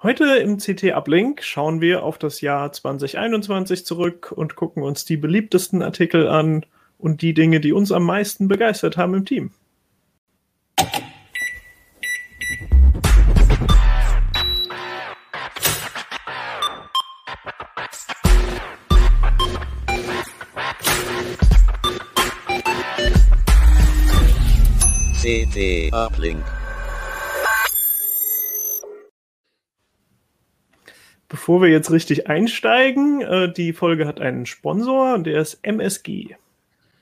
Heute im CT Uplink schauen wir auf das Jahr 2021 zurück und gucken uns die beliebtesten Artikel an und die Dinge, die uns am meisten begeistert haben im Team. Uplink. Bevor wir jetzt richtig einsteigen, äh, die Folge hat einen Sponsor und der ist MSG.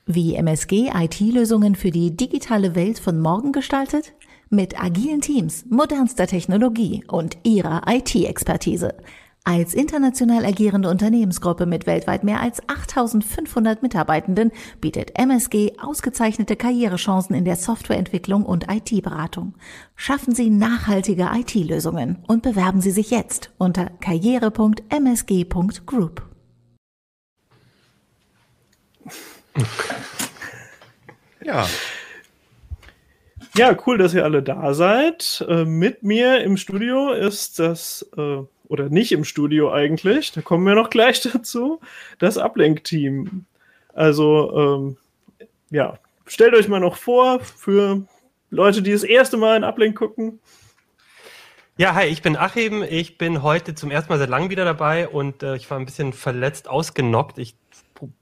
Wie MSG IT-Lösungen für die digitale Welt von morgen gestaltet? Mit agilen Teams, modernster Technologie und ihrer IT-Expertise. Als international agierende Unternehmensgruppe mit weltweit mehr als 8500 Mitarbeitenden bietet MSG ausgezeichnete Karrierechancen in der Softwareentwicklung und IT-Beratung. Schaffen Sie nachhaltige IT-Lösungen und bewerben Sie sich jetzt unter karriere.msg.group. Ja. Ja, cool, dass ihr alle da seid. Äh, mit mir im Studio ist das äh, oder nicht im Studio eigentlich, da kommen wir noch gleich dazu, das Ablenk-Team. Also, ähm, ja, stellt euch mal noch vor für Leute, die das erste Mal in Ablenk gucken. Ja, hi, ich bin Achim. Ich bin heute zum ersten Mal seit langem wieder dabei und äh, ich war ein bisschen verletzt, ausgenockt. Ich,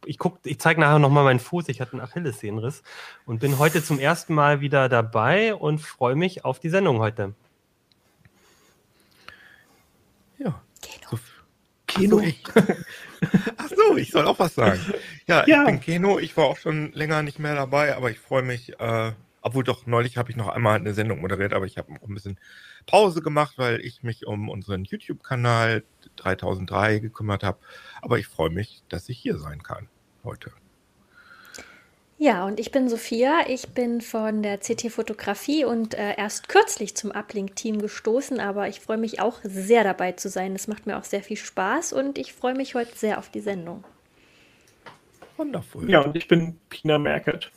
ich, ich zeige nachher nochmal meinen Fuß. Ich hatte einen Achillessehnenriss und bin heute zum ersten Mal wieder dabei und freue mich auf die Sendung heute. Ja. Keno. So, Keno. Achso, ich, Ach so, ich soll auch was sagen. Ja, ja, ich bin Keno. Ich war auch schon länger nicht mehr dabei, aber ich freue mich. Äh, obwohl doch neulich habe ich noch einmal eine Sendung moderiert, aber ich habe auch ein bisschen Pause gemacht, weil ich mich um unseren YouTube-Kanal 3003 gekümmert habe. Aber ich freue mich, dass ich hier sein kann heute. Ja, und ich bin Sophia. Ich bin von der CT Fotografie und äh, erst kürzlich zum Uplink-Team gestoßen, aber ich freue mich auch sehr dabei zu sein. Es macht mir auch sehr viel Spaß und ich freue mich heute sehr auf die Sendung. Wundervoll. Ja, und ich bin Pina Merkert.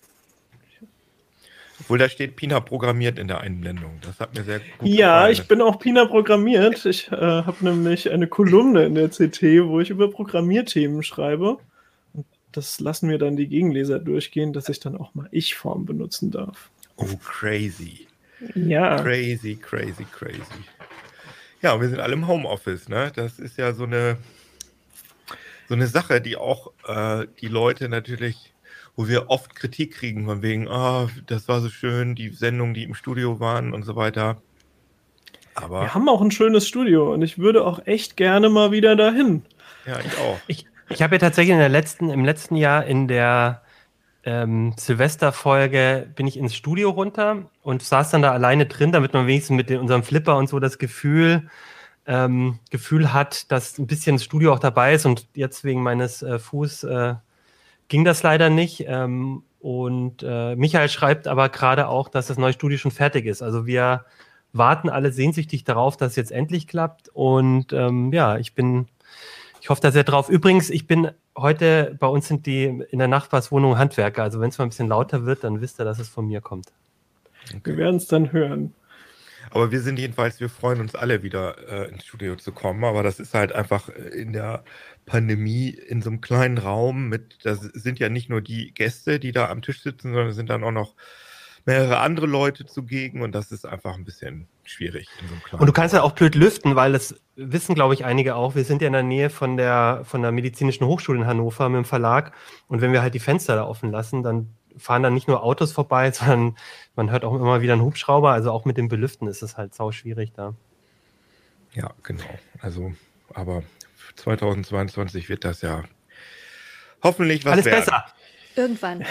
Obwohl da steht Pina programmiert in der Einblendung. Das hat mir sehr gut Ja, gefallen. ich bin auch Pina programmiert. Ich äh, habe nämlich eine Kolumne in der CT, wo ich über Programmierthemen schreibe das lassen wir dann die Gegenleser durchgehen, dass ich dann auch mal Ich-Form benutzen darf. Oh, crazy. Ja. Crazy, crazy, crazy. Ja, wir sind alle im Homeoffice, ne? Das ist ja so eine, so eine Sache, die auch äh, die Leute natürlich, wo wir oft Kritik kriegen, von wegen, oh, das war so schön, die Sendungen, die im Studio waren und so weiter. Aber wir haben auch ein schönes Studio und ich würde auch echt gerne mal wieder dahin. Ja, ich auch. Ich, ich habe ja tatsächlich in der letzten, im letzten Jahr in der ähm, Silvesterfolge bin ich ins Studio runter und saß dann da alleine drin, damit man wenigstens mit den, unserem Flipper und so das Gefühl, ähm, Gefühl hat, dass ein bisschen das Studio auch dabei ist und jetzt wegen meines äh, Fuß äh, ging das leider nicht. Ähm, und äh, Michael schreibt aber gerade auch, dass das neue Studio schon fertig ist. Also wir warten alle sehnsüchtig darauf, dass es jetzt endlich klappt. Und ähm, ja, ich bin ich hoffe da sehr drauf. Übrigens, ich bin heute, bei uns sind die in der Nachbarswohnung Handwerker. Also wenn es mal ein bisschen lauter wird, dann wisst ihr, dass es von mir kommt. Okay. Wir werden es dann hören. Aber wir sind jedenfalls, wir freuen uns alle wieder äh, ins Studio zu kommen. Aber das ist halt einfach in der Pandemie in so einem kleinen Raum mit, da sind ja nicht nur die Gäste, die da am Tisch sitzen, sondern es sind dann auch noch mehrere andere Leute zugegen und das ist einfach ein bisschen schwierig. So und du kannst ja auch blöd lüften, weil das wissen, glaube ich, einige auch. Wir sind ja in der Nähe von der, von der Medizinischen Hochschule in Hannover mit dem Verlag und wenn wir halt die Fenster da offen lassen, dann fahren dann nicht nur Autos vorbei, sondern man hört auch immer wieder einen Hubschrauber. Also auch mit dem Belüften ist es halt sau schwierig da. Ja, genau. Also, aber 2022 wird das ja hoffentlich was Alles werden. besser. Irgendwann.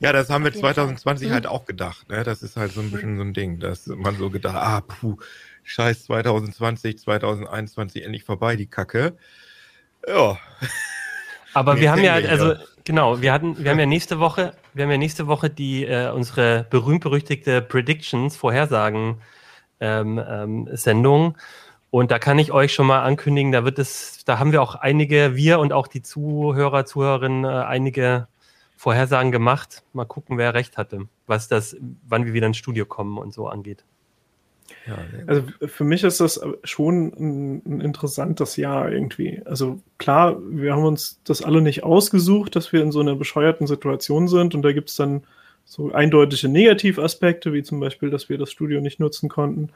Ja, das haben wir 2020 halt auch gedacht. Ne? Das ist halt so ein bisschen so ein Ding, dass man so gedacht, ah, puh, scheiß 2020, 2021 endlich vorbei, die Kacke. Ja. Aber wir haben ja, also genau, wir hatten, wir haben ja nächste Woche, wir haben ja nächste Woche die äh, unsere berühmt-berüchtigte Predictions, Vorhersagen ähm, ähm, Sendung. Und da kann ich euch schon mal ankündigen, da wird es, da haben wir auch einige, wir und auch die Zuhörer, Zuhörerinnen, äh, einige Vorhersagen gemacht. Mal gucken, wer recht hatte, was das, wann wir wieder ins Studio kommen und so angeht. Ja, also für mich ist das schon ein, ein, interessantes Jahr irgendwie. Also klar, wir haben uns das alle nicht ausgesucht, dass wir in so einer bescheuerten Situation sind und da gibt es dann so eindeutige Negativaspekte, wie zum Beispiel, dass wir das Studio nicht nutzen konnten.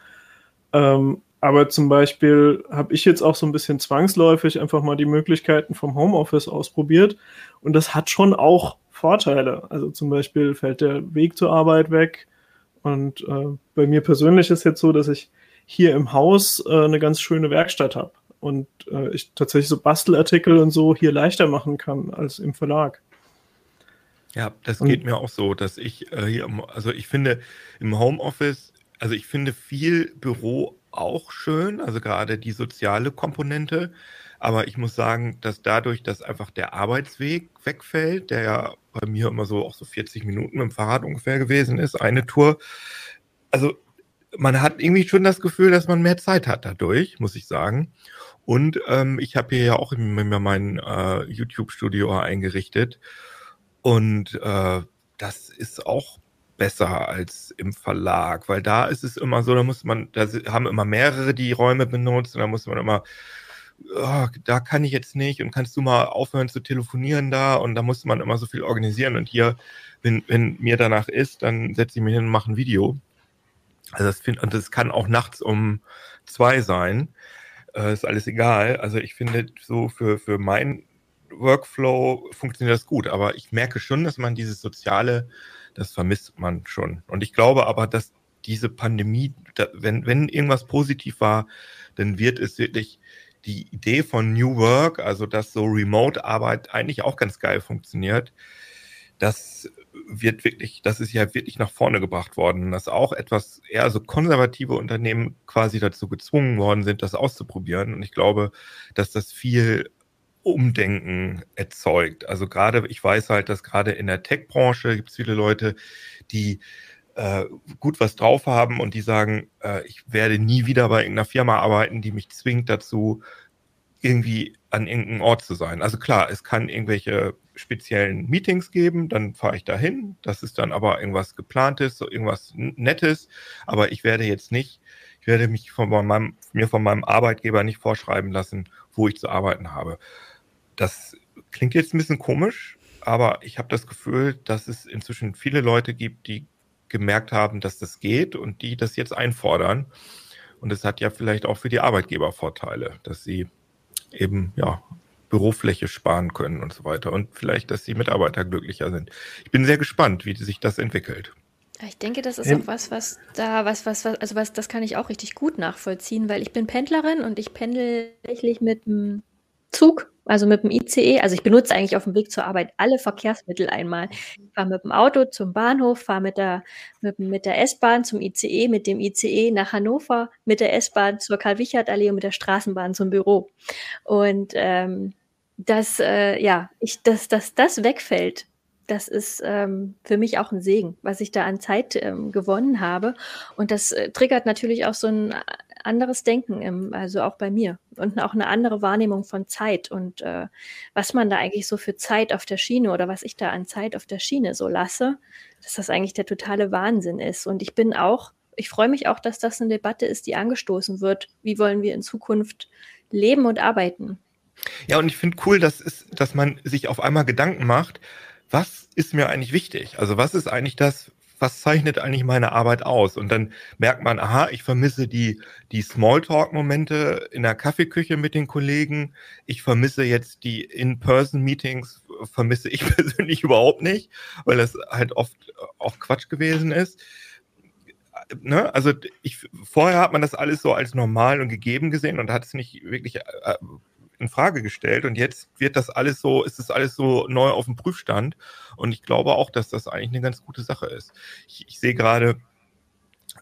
Ähm, aber zum Beispiel habe ich jetzt auch so ein bisschen zwangsläufig einfach mal die Möglichkeiten vom Homeoffice ausprobiert und das hat schon auch Vorteile. Also zum Beispiel fällt der Weg zur Arbeit weg. Und äh, bei mir persönlich ist jetzt so, dass ich hier im Haus äh, eine ganz schöne Werkstatt habe und äh, ich tatsächlich so Bastelartikel und so hier leichter machen kann als im Verlag. Ja, das und, geht mir auch so, dass ich äh, hier, also ich finde im Homeoffice, also ich finde viel Büro auch schön, also gerade die soziale Komponente. Aber ich muss sagen, dass dadurch, dass einfach der Arbeitsweg wegfällt, der ja bei mir immer so auch so 40 Minuten mit dem Fahrrad ungefähr gewesen ist, eine Tour. Also man hat irgendwie schon das Gefühl, dass man mehr Zeit hat dadurch, muss ich sagen. Und ähm, ich habe hier ja auch immer mein äh, YouTube-Studio eingerichtet. Und äh, das ist auch besser als im Verlag, weil da ist es immer so, da muss man, da haben immer mehrere die Räume benutzt und da muss man immer oh, da kann ich jetzt nicht und kannst du mal aufhören zu telefonieren da und da muss man immer so viel organisieren und hier, wenn, wenn mir danach ist, dann setze ich mich hin und mache ein Video. Also das finde und das kann auch nachts um zwei sein. Äh, ist alles egal. Also ich finde so für, für mein Workflow funktioniert das gut, aber ich merke schon, dass man dieses Soziale, das vermisst man schon. Und ich glaube aber, dass diese Pandemie, da, wenn, wenn irgendwas positiv war, dann wird es wirklich die Idee von New Work, also dass so Remote-Arbeit eigentlich auch ganz geil funktioniert, das wird wirklich, das ist ja wirklich nach vorne gebracht worden, dass auch etwas eher so konservative Unternehmen quasi dazu gezwungen worden sind, das auszuprobieren. Und ich glaube, dass das viel Umdenken erzeugt. Also gerade, ich weiß halt, dass gerade in der Tech-Branche gibt es viele Leute, die äh, gut was drauf haben und die sagen, äh, ich werde nie wieder bei irgendeiner Firma arbeiten, die mich zwingt dazu, irgendwie an irgendeinem Ort zu sein. Also klar, es kann irgendwelche speziellen Meetings geben, dann fahre ich dahin. Das ist dann aber irgendwas geplantes, so irgendwas Nettes. Aber ich werde jetzt nicht, ich werde mich von meinem, mir von meinem Arbeitgeber nicht vorschreiben lassen, wo ich zu arbeiten habe. Das klingt jetzt ein bisschen komisch, aber ich habe das Gefühl, dass es inzwischen viele Leute gibt, die gemerkt haben, dass das geht und die das jetzt einfordern. Und es hat ja vielleicht auch für die Arbeitgeber Vorteile, dass sie eben ja Bürofläche sparen können und so weiter und vielleicht, dass die Mitarbeiter glücklicher sind. Ich bin sehr gespannt, wie sich das entwickelt. Ich denke, das ist ähm, auch was, was da, was, was, was, also was, das kann ich auch richtig gut nachvollziehen, weil ich bin Pendlerin und ich pendel tatsächlich mit dem Zug also mit dem ICE. Also ich benutze eigentlich auf dem Weg zur Arbeit alle Verkehrsmittel einmal. Ich fahre mit dem Auto zum Bahnhof, fahre mit der, mit, mit der S-Bahn zum ICE, mit dem ICE nach Hannover, mit der S-Bahn zur Karl-Wichert-Allee und mit der Straßenbahn zum Büro. Und ähm, dass, äh, ja, ich, dass, dass das wegfällt, das ist ähm, für mich auch ein Segen, was ich da an Zeit ähm, gewonnen habe. Und das äh, triggert natürlich auch so ein anderes Denken, im, also auch bei mir und auch eine andere Wahrnehmung von Zeit und äh, was man da eigentlich so für Zeit auf der Schiene oder was ich da an Zeit auf der Schiene so lasse, dass das eigentlich der totale Wahnsinn ist. Und ich bin auch, ich freue mich auch, dass das eine Debatte ist, die angestoßen wird. Wie wollen wir in Zukunft leben und arbeiten? Ja, und ich finde cool, dass, ist, dass man sich auf einmal Gedanken macht, was ist mir eigentlich wichtig? Also was ist eigentlich das, was zeichnet eigentlich meine Arbeit aus? Und dann merkt man, aha, ich vermisse die, die Smalltalk-Momente in der Kaffeeküche mit den Kollegen. Ich vermisse jetzt die In-Person-Meetings, vermisse ich persönlich überhaupt nicht, weil das halt oft auch Quatsch gewesen ist. Ne? Also ich, vorher hat man das alles so als normal und gegeben gesehen und hat es nicht wirklich äh, in Frage gestellt und jetzt wird das alles so, ist das alles so neu auf dem Prüfstand und ich glaube auch, dass das eigentlich eine ganz gute Sache ist. Ich, ich sehe gerade,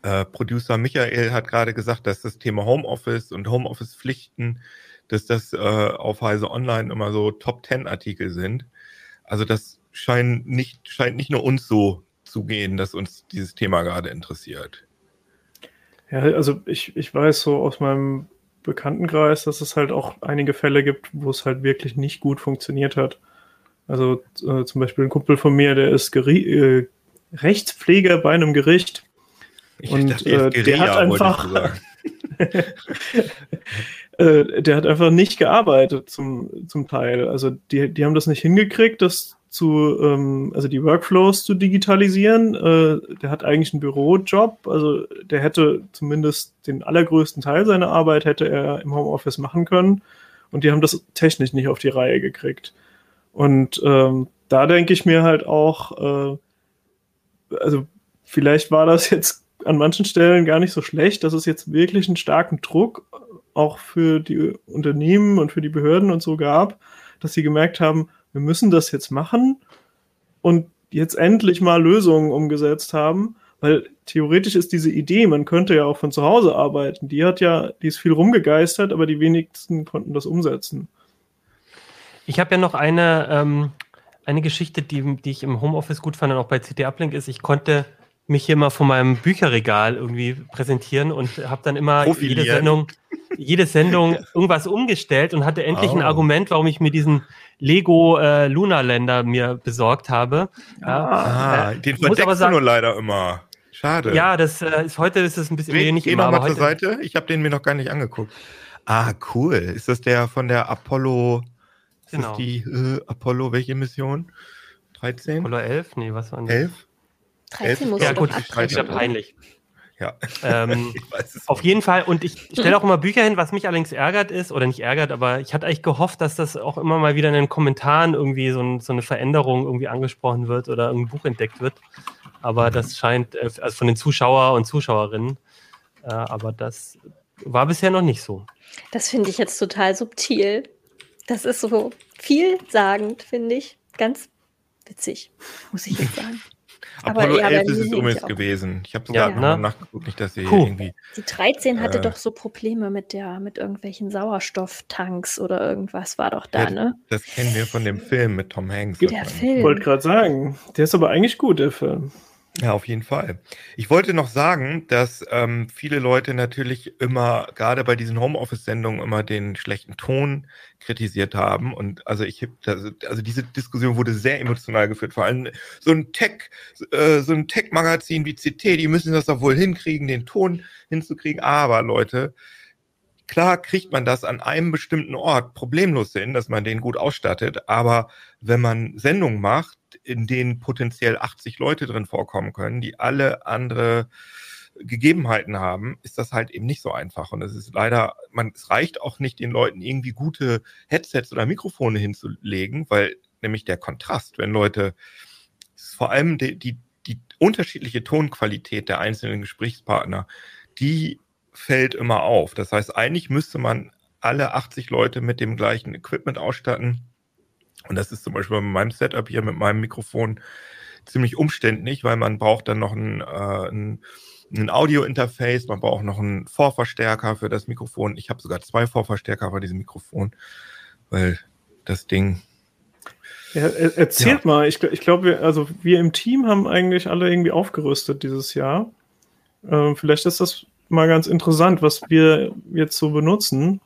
äh, Producer Michael hat gerade gesagt, dass das Thema Homeoffice und Homeoffice-Pflichten, dass das äh, auf Heise Online immer so Top-10-Artikel sind. Also das scheint nicht, scheint nicht nur uns so zu gehen, dass uns dieses Thema gerade interessiert. Ja, also ich, ich weiß so aus meinem Bekanntenkreis, dass es halt auch einige Fälle gibt, wo es halt wirklich nicht gut funktioniert hat. Also äh, zum Beispiel ein Kumpel von mir, der ist Geri äh, Rechtspfleger bei einem Gericht. Ich und dachte, äh, der hat einfach äh, der hat einfach nicht gearbeitet zum, zum Teil. Also die, die haben das nicht hingekriegt, das zu, ähm, also die Workflows zu digitalisieren. Äh, der hat eigentlich einen Bürojob, also der hätte zumindest den allergrößten Teil seiner Arbeit hätte er im Homeoffice machen können. Und die haben das technisch nicht auf die Reihe gekriegt. Und ähm, da denke ich mir halt auch, äh, also vielleicht war das jetzt an manchen Stellen gar nicht so schlecht, dass es jetzt wirklich einen starken Druck auch für die Unternehmen und für die Behörden und so gab, dass sie gemerkt haben, wir müssen das jetzt machen und jetzt endlich mal Lösungen umgesetzt haben, weil theoretisch ist diese Idee, man könnte ja auch von zu Hause arbeiten, die hat ja, die ist viel rumgegeistert, aber die wenigsten konnten das umsetzen. Ich habe ja noch eine, ähm, eine Geschichte, die, die ich im Homeoffice gut fand und auch bei CT Uplink ist, ich konnte mich hier mal vor meinem Bücherregal irgendwie präsentieren und habe dann immer jede Sendung, jede Sendung irgendwas umgestellt und hatte endlich oh. ein Argument, warum ich mir diesen Lego äh, Luna Länder mir besorgt habe. Ah, äh, den verdeckst du nur leider immer. Schade. Ja, das äh, ist heute ist es ein bisschen nee, nicht geh immer, noch mal zur Seite. Ich habe den mir noch gar nicht angeguckt. Ah, cool. Ist das der von der Apollo? Ist genau. das die äh, Apollo welche Mission? 13? Apollo 11? Nee, was war denn? 11? 13 muss ja, gut, ist wieder peinlich. Ja. Ähm, auf jeden Fall. Und ich stelle auch immer Bücher hin, was mich allerdings ärgert ist, oder nicht ärgert, aber ich hatte eigentlich gehofft, dass das auch immer mal wieder in den Kommentaren irgendwie so, ein, so eine Veränderung irgendwie angesprochen wird oder ein Buch entdeckt wird. Aber das scheint, äh, also von den Zuschauer und Zuschauerinnen, äh, aber das war bisher noch nicht so. Das finde ich jetzt total subtil. Das ist so vielsagend, finde ich. Ganz witzig, muss ich jetzt sagen. Apollo ja, 11 ist es übrigens gewesen. Ich habe es ja, gerade ja. nachgeguckt, nicht, dass sie cool. irgendwie. Die 13 hatte äh, doch so Probleme mit der, mit irgendwelchen Sauerstofftanks oder irgendwas war doch da, ja, ne? Das kennen wir von dem Film mit Tom Hanks. Der Film. Ich wollte gerade sagen, der ist aber eigentlich gut, der Film. Ja, auf jeden Fall. Ich wollte noch sagen, dass ähm, viele Leute natürlich immer, gerade bei diesen Homeoffice-Sendungen, immer den schlechten Ton kritisiert haben. Und also ich also, also diese Diskussion wurde sehr emotional geführt. Vor allem so ein Tech, äh, so ein Tech-Magazin wie CT, die müssen das doch wohl hinkriegen, den Ton hinzukriegen. Aber Leute, klar kriegt man das an einem bestimmten Ort problemlos hin, dass man den gut ausstattet. Aber wenn man Sendungen macht, in denen potenziell 80 Leute drin vorkommen können, die alle andere Gegebenheiten haben, ist das halt eben nicht so einfach. Und es ist leider, man, es reicht auch nicht, den Leuten irgendwie gute Headsets oder Mikrofone hinzulegen, weil nämlich der Kontrast, wenn Leute, vor allem die, die, die unterschiedliche Tonqualität der einzelnen Gesprächspartner, die fällt immer auf. Das heißt, eigentlich müsste man alle 80 Leute mit dem gleichen Equipment ausstatten und das ist zum Beispiel bei meinem Setup hier mit meinem Mikrofon ziemlich umständlich, weil man braucht dann noch ein, äh, ein, ein Audio-Interface, man braucht noch einen Vorverstärker für das Mikrofon. Ich habe sogar zwei Vorverstärker bei diesem Mikrofon, weil das Ding. Ja, erzählt ja. mal, ich, ich glaube, wir, also wir im Team haben eigentlich alle irgendwie aufgerüstet dieses Jahr. Ähm, vielleicht ist das mal ganz interessant, was wir jetzt so benutzen,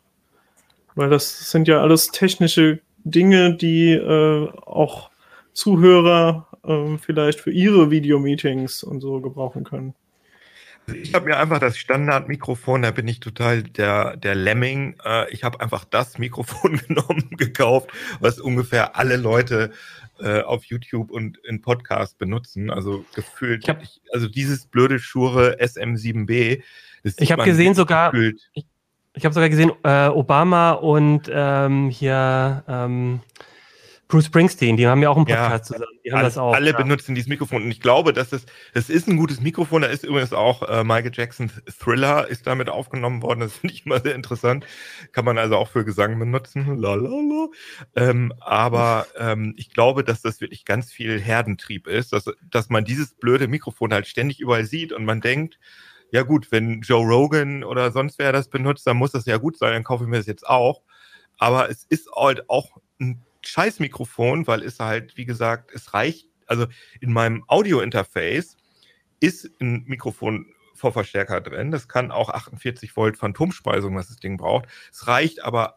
weil das sind ja alles technische Dinge, die äh, auch Zuhörer äh, vielleicht für ihre Videomeetings und so gebrauchen können. Ich habe mir einfach das Standardmikrofon, da bin ich total der, der Lemming. Äh, ich habe einfach das Mikrofon genommen, gekauft, was ungefähr alle Leute äh, auf YouTube und in Podcast benutzen. Also gefühlt, hab, ich, also dieses blöde Schure SM7B. Ich habe gesehen sogar, gefühlt. ich, ich habe sogar gesehen, äh, Obama und ähm, hier, ähm, Bruce Springsteen, die haben ja auch einen Podcast ja, zusammen. Die haben alle, das auch. Alle ja. benutzen dieses Mikrofon und ich glaube, dass es, das ist ein gutes Mikrofon. Da ist übrigens auch äh, Michael Jacksons Thriller ist damit aufgenommen worden. Das finde ich immer sehr interessant. Kann man also auch für Gesang benutzen. Lalala. Ähm, aber ähm, ich glaube, dass das wirklich ganz viel Herdentrieb ist, dass, dass man dieses blöde Mikrofon halt ständig überall sieht und man denkt, ja gut, wenn Joe Rogan oder sonst wer das benutzt, dann muss das ja gut sein, dann kaufe ich mir das jetzt auch. Aber es ist halt auch ein Scheißmikrofon, weil es halt, wie gesagt, es reicht, also in meinem Audio-Interface ist ein Mikrofon Vorverstärker drin. Das kann auch 48 Volt Phantomspeisung, was das Ding braucht. Es reicht aber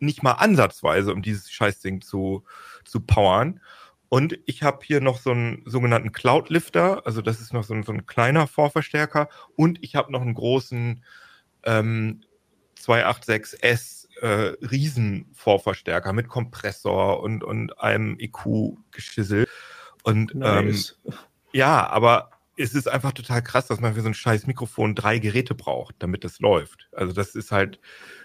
nicht mal ansatzweise, um dieses Scheißding zu, zu powern. Und ich habe hier noch so einen sogenannten Cloud-Lifter, also das ist noch so ein, so ein kleiner Vorverstärker. Und ich habe noch einen großen ähm, 286S äh, Riesenvorverstärker mit Kompressor und, und einem EQ-Geschissel. Und nice. ähm, ja, aber es ist einfach total krass, dass man für so ein scheiß Mikrofon drei Geräte braucht, damit das läuft. Also das ist halt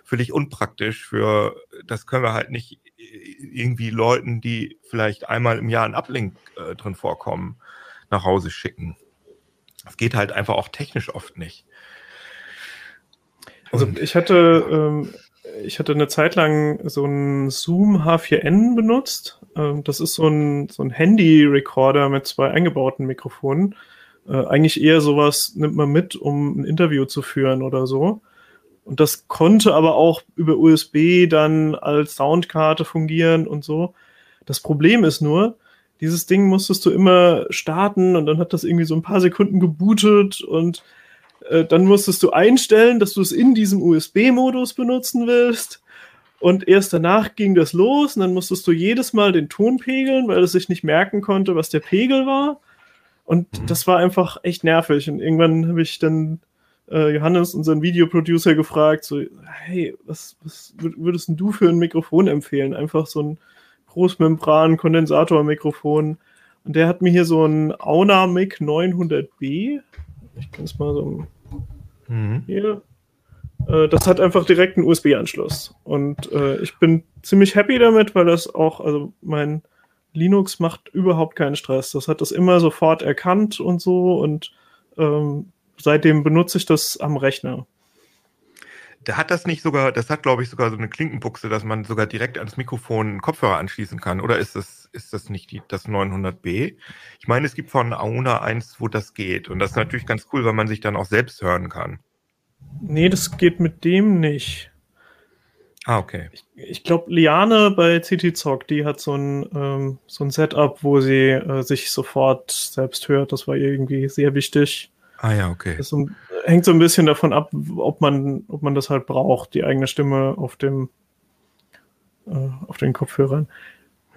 völlig unpraktisch für, das können wir halt nicht irgendwie Leuten, die vielleicht einmal im Jahr ein Uplink äh, drin vorkommen, nach Hause schicken. Das geht halt einfach auch technisch oft nicht. Also ich hatte ähm, ich hatte eine Zeit lang so ein Zoom H4n benutzt. Ähm, das ist so ein, so ein Handy-Recorder mit zwei eingebauten Mikrofonen. Äh, eigentlich eher sowas nimmt man mit, um ein Interview zu führen oder so. Und das konnte aber auch über USB dann als Soundkarte fungieren und so. Das Problem ist nur, dieses Ding musstest du immer starten und dann hat das irgendwie so ein paar Sekunden gebootet und äh, dann musstest du einstellen, dass du es in diesem USB-Modus benutzen willst. Und erst danach ging das los und dann musstest du jedes Mal den Ton pegeln, weil es sich nicht merken konnte, was der Pegel war. Und mhm. das war einfach echt nervig. Und irgendwann habe ich dann äh, Johannes, unseren Videoproducer, gefragt, so, hey, was, was würdest du für ein Mikrofon empfehlen? Einfach so ein Großmembran-Kondensator-Mikrofon. Und der hat mir hier so ein Auna Mic 900B. Ich kann es mal so Mhm. Hier. Äh, das hat einfach direkt einen USB-Anschluss. Und äh, ich bin ziemlich happy damit, weil das auch, also mein Linux macht überhaupt keinen Stress. Das hat das immer sofort erkannt und so. Und ähm, seitdem benutze ich das am Rechner. Da hat das nicht sogar, das hat glaube ich sogar so eine Klinkenbuchse, dass man sogar direkt ans Mikrofon einen Kopfhörer anschließen kann. Oder ist das, ist das nicht die, das 900B? Ich meine, es gibt von Auna eins, wo das geht. Und das ist natürlich ganz cool, weil man sich dann auch selbst hören kann. Nee, das geht mit dem nicht. Ah, okay. Ich, ich glaube, Liane bei CT Zock, die hat so ein, ähm, so ein Setup, wo sie äh, sich sofort selbst hört. Das war irgendwie sehr wichtig. Ah ja, okay. Das hängt so ein bisschen davon ab, ob man, ob man das halt braucht, die eigene Stimme auf dem äh, auf den Kopfhörern.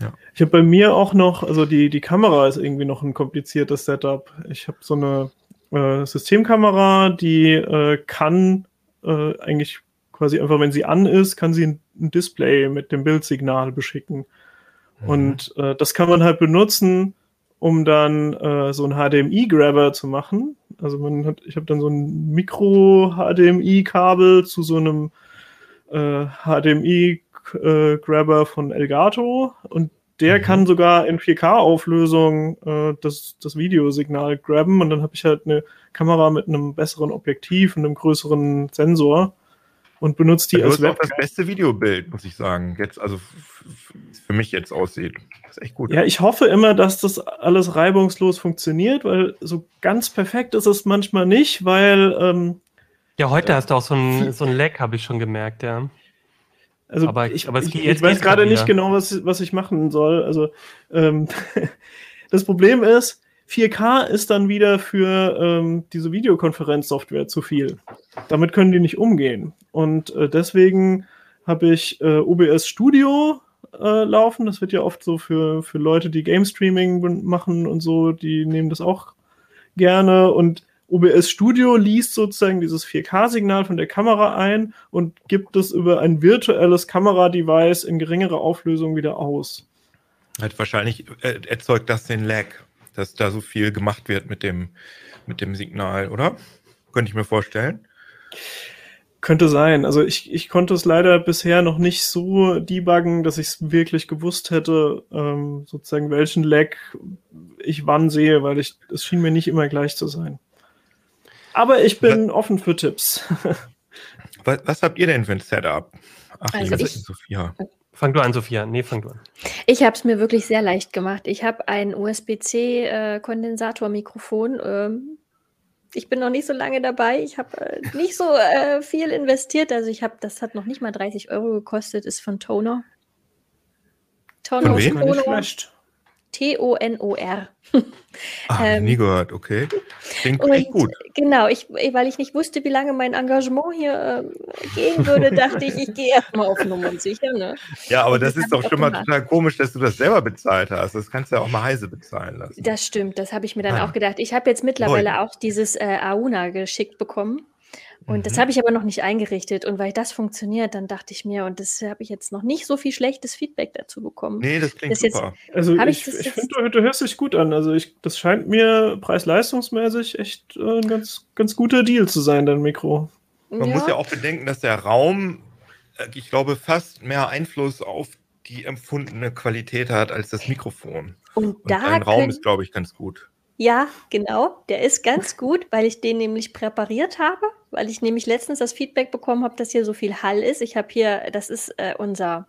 Ja. Ich habe bei mir auch noch, also die, die Kamera ist irgendwie noch ein kompliziertes Setup. Ich habe so eine äh, Systemkamera, die äh, kann äh, eigentlich quasi einfach, wenn sie an ist, kann sie ein, Display mit dem Bildsignal beschicken. Mhm. Und äh, das kann man halt benutzen, um dann äh, so ein HDMI-Grabber zu machen. Also man hat, ich habe dann so ein Mikro-HDMI-Kabel zu so einem äh, HDMI-Grabber von Elgato und der mhm. kann sogar in 4K-Auflösung äh, das, das Videosignal grabben und dann habe ich halt eine Kamera mit einem besseren Objektiv und einem größeren Sensor und benutzt die ja, als Webcam. das beste Videobild, muss ich sagen. Jetzt, also für mich jetzt aussieht. Das ist echt gut. Ja, ich hoffe immer, dass das alles reibungslos funktioniert, weil so ganz perfekt ist es manchmal nicht, weil. Ähm, ja, heute äh, hast du auch so ein, so ein Lag, habe ich schon gemerkt, ja. Also aber, ich, aber ich, ich weiß gerade nicht genau, was, was ich machen soll. Also ähm, das Problem ist, 4K ist dann wieder für ähm, diese Videokonferenzsoftware zu viel. Damit können die nicht umgehen. Und äh, deswegen habe ich äh, OBS Studio äh, laufen. Das wird ja oft so für, für Leute, die Game Streaming machen und so, die nehmen das auch gerne. Und OBS Studio liest sozusagen dieses 4K-Signal von der Kamera ein und gibt es über ein virtuelles Kameradevice in geringerer Auflösung wieder aus. Halt wahrscheinlich äh, erzeugt das den Lag dass da so viel gemacht wird mit dem, mit dem Signal, oder? Könnte ich mir vorstellen. Könnte sein. Also ich, ich konnte es leider bisher noch nicht so debuggen, dass ich es wirklich gewusst hätte, ähm, sozusagen welchen Lag ich wann sehe, weil ich es schien mir nicht immer gleich zu sein. Aber ich bin was, offen für Tipps. was, was, habt ihr denn für ein Setup? Ach, also ich, Sophia. Fang du an, Sophia. Nee, fang du an. Ich habe es mir wirklich sehr leicht gemacht. Ich habe ein USB-C-Kondensatormikrofon. Äh, ähm, ich bin noch nicht so lange dabei. Ich habe äh, nicht so äh, viel investiert. Also ich habe, das hat noch nicht mal 30 Euro gekostet, ist von Toner. Toner. Von wem? Toner. T-O-N-O-R. Ah, ähm, nie gehört, okay. Klingt echt gut. Genau, ich, weil ich nicht wusste, wie lange mein Engagement hier äh, gehen würde, dachte ich, ich gehe erstmal auf Nummer sicher. Ne? Ja, aber das, das ist doch schon mal total komisch, dass du das selber bezahlt hast. Das kannst du ja auch mal heise bezahlen lassen. Das stimmt, das habe ich mir dann ah. auch gedacht. Ich habe jetzt mittlerweile Neu. auch dieses äh, Auna geschickt bekommen. Und mhm. das habe ich aber noch nicht eingerichtet. Und weil das funktioniert, dann dachte ich mir, und das habe ich jetzt noch nicht so viel schlechtes Feedback dazu bekommen. Nee, das klingt das super. also ich, ich, ich finde, du, du, hörst dich gut an. Also ich, das scheint mir preis-leistungsmäßig echt äh, ein ganz, ganz guter Deal zu sein, dein Mikro. Man ja. muss ja auch bedenken, dass der Raum, äh, ich glaube, fast mehr Einfluss auf die empfundene Qualität hat als das Mikrofon. Und, und da ein Raum ist, glaube ich, ganz gut. Ja, genau. Der ist ganz gut, weil ich den nämlich präpariert habe, weil ich nämlich letztens das Feedback bekommen habe, dass hier so viel Hall ist. Ich habe hier, das ist äh, unser,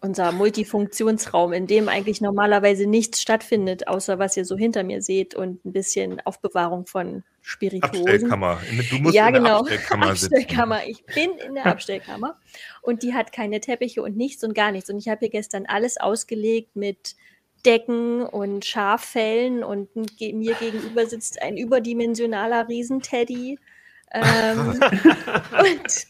unser Multifunktionsraum, in dem eigentlich normalerweise nichts stattfindet, außer was ihr so hinter mir seht und ein bisschen Aufbewahrung von Spirituosen. Abstellkammer. Du musst ja, in genau. der Abstellkammer, Abstellkammer. Ich bin in der Abstellkammer und die hat keine Teppiche und nichts und gar nichts. Und ich habe hier gestern alles ausgelegt mit Decken und Schaffellen und mir gegenüber sitzt ein überdimensionaler Riesenteddy. Ähm, und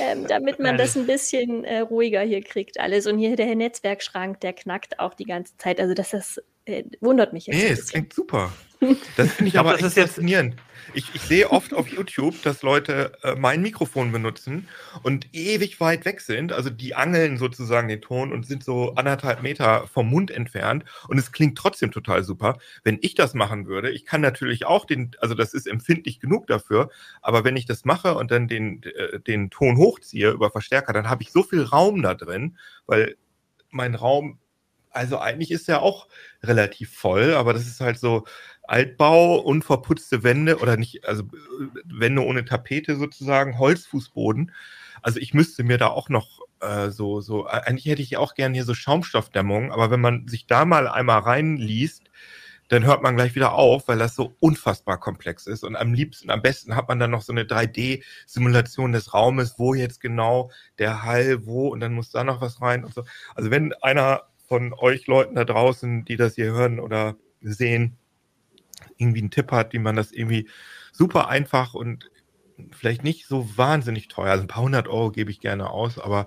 ähm, damit man das ein bisschen äh, ruhiger hier kriegt alles. Und hier der Netzwerkschrank, der knackt auch die ganze Zeit. Also das, das äh, wundert mich jetzt. Nee, es klingt super. Das finde ich, ich aber das ist faszinierend. Ich, ich sehe oft auf YouTube, dass Leute äh, mein Mikrofon benutzen und ewig weit weg sind. Also die angeln sozusagen den Ton und sind so anderthalb Meter vom Mund entfernt. Und es klingt trotzdem total super. Wenn ich das machen würde, ich kann natürlich auch den, also das ist empfindlich genug dafür, aber wenn ich das mache und dann den, äh, den Ton hochziehe über Verstärker, dann habe ich so viel Raum da drin, weil mein Raum also eigentlich ist er auch relativ voll, aber das ist halt so Altbau, unverputzte Wände oder nicht, also Wände ohne Tapete sozusagen, Holzfußboden. Also ich müsste mir da auch noch äh, so, so, eigentlich hätte ich auch gerne hier so Schaumstoffdämmung, aber wenn man sich da mal einmal reinliest, dann hört man gleich wieder auf, weil das so unfassbar komplex ist. Und am liebsten, am besten hat man dann noch so eine 3D-Simulation des Raumes, wo jetzt genau der Hall, wo, und dann muss da noch was rein und so. Also wenn einer von euch Leuten da draußen, die das hier hören oder sehen, irgendwie einen Tipp hat, wie man das irgendwie super einfach und vielleicht nicht so wahnsinnig teuer, also ein paar hundert Euro gebe ich gerne aus, aber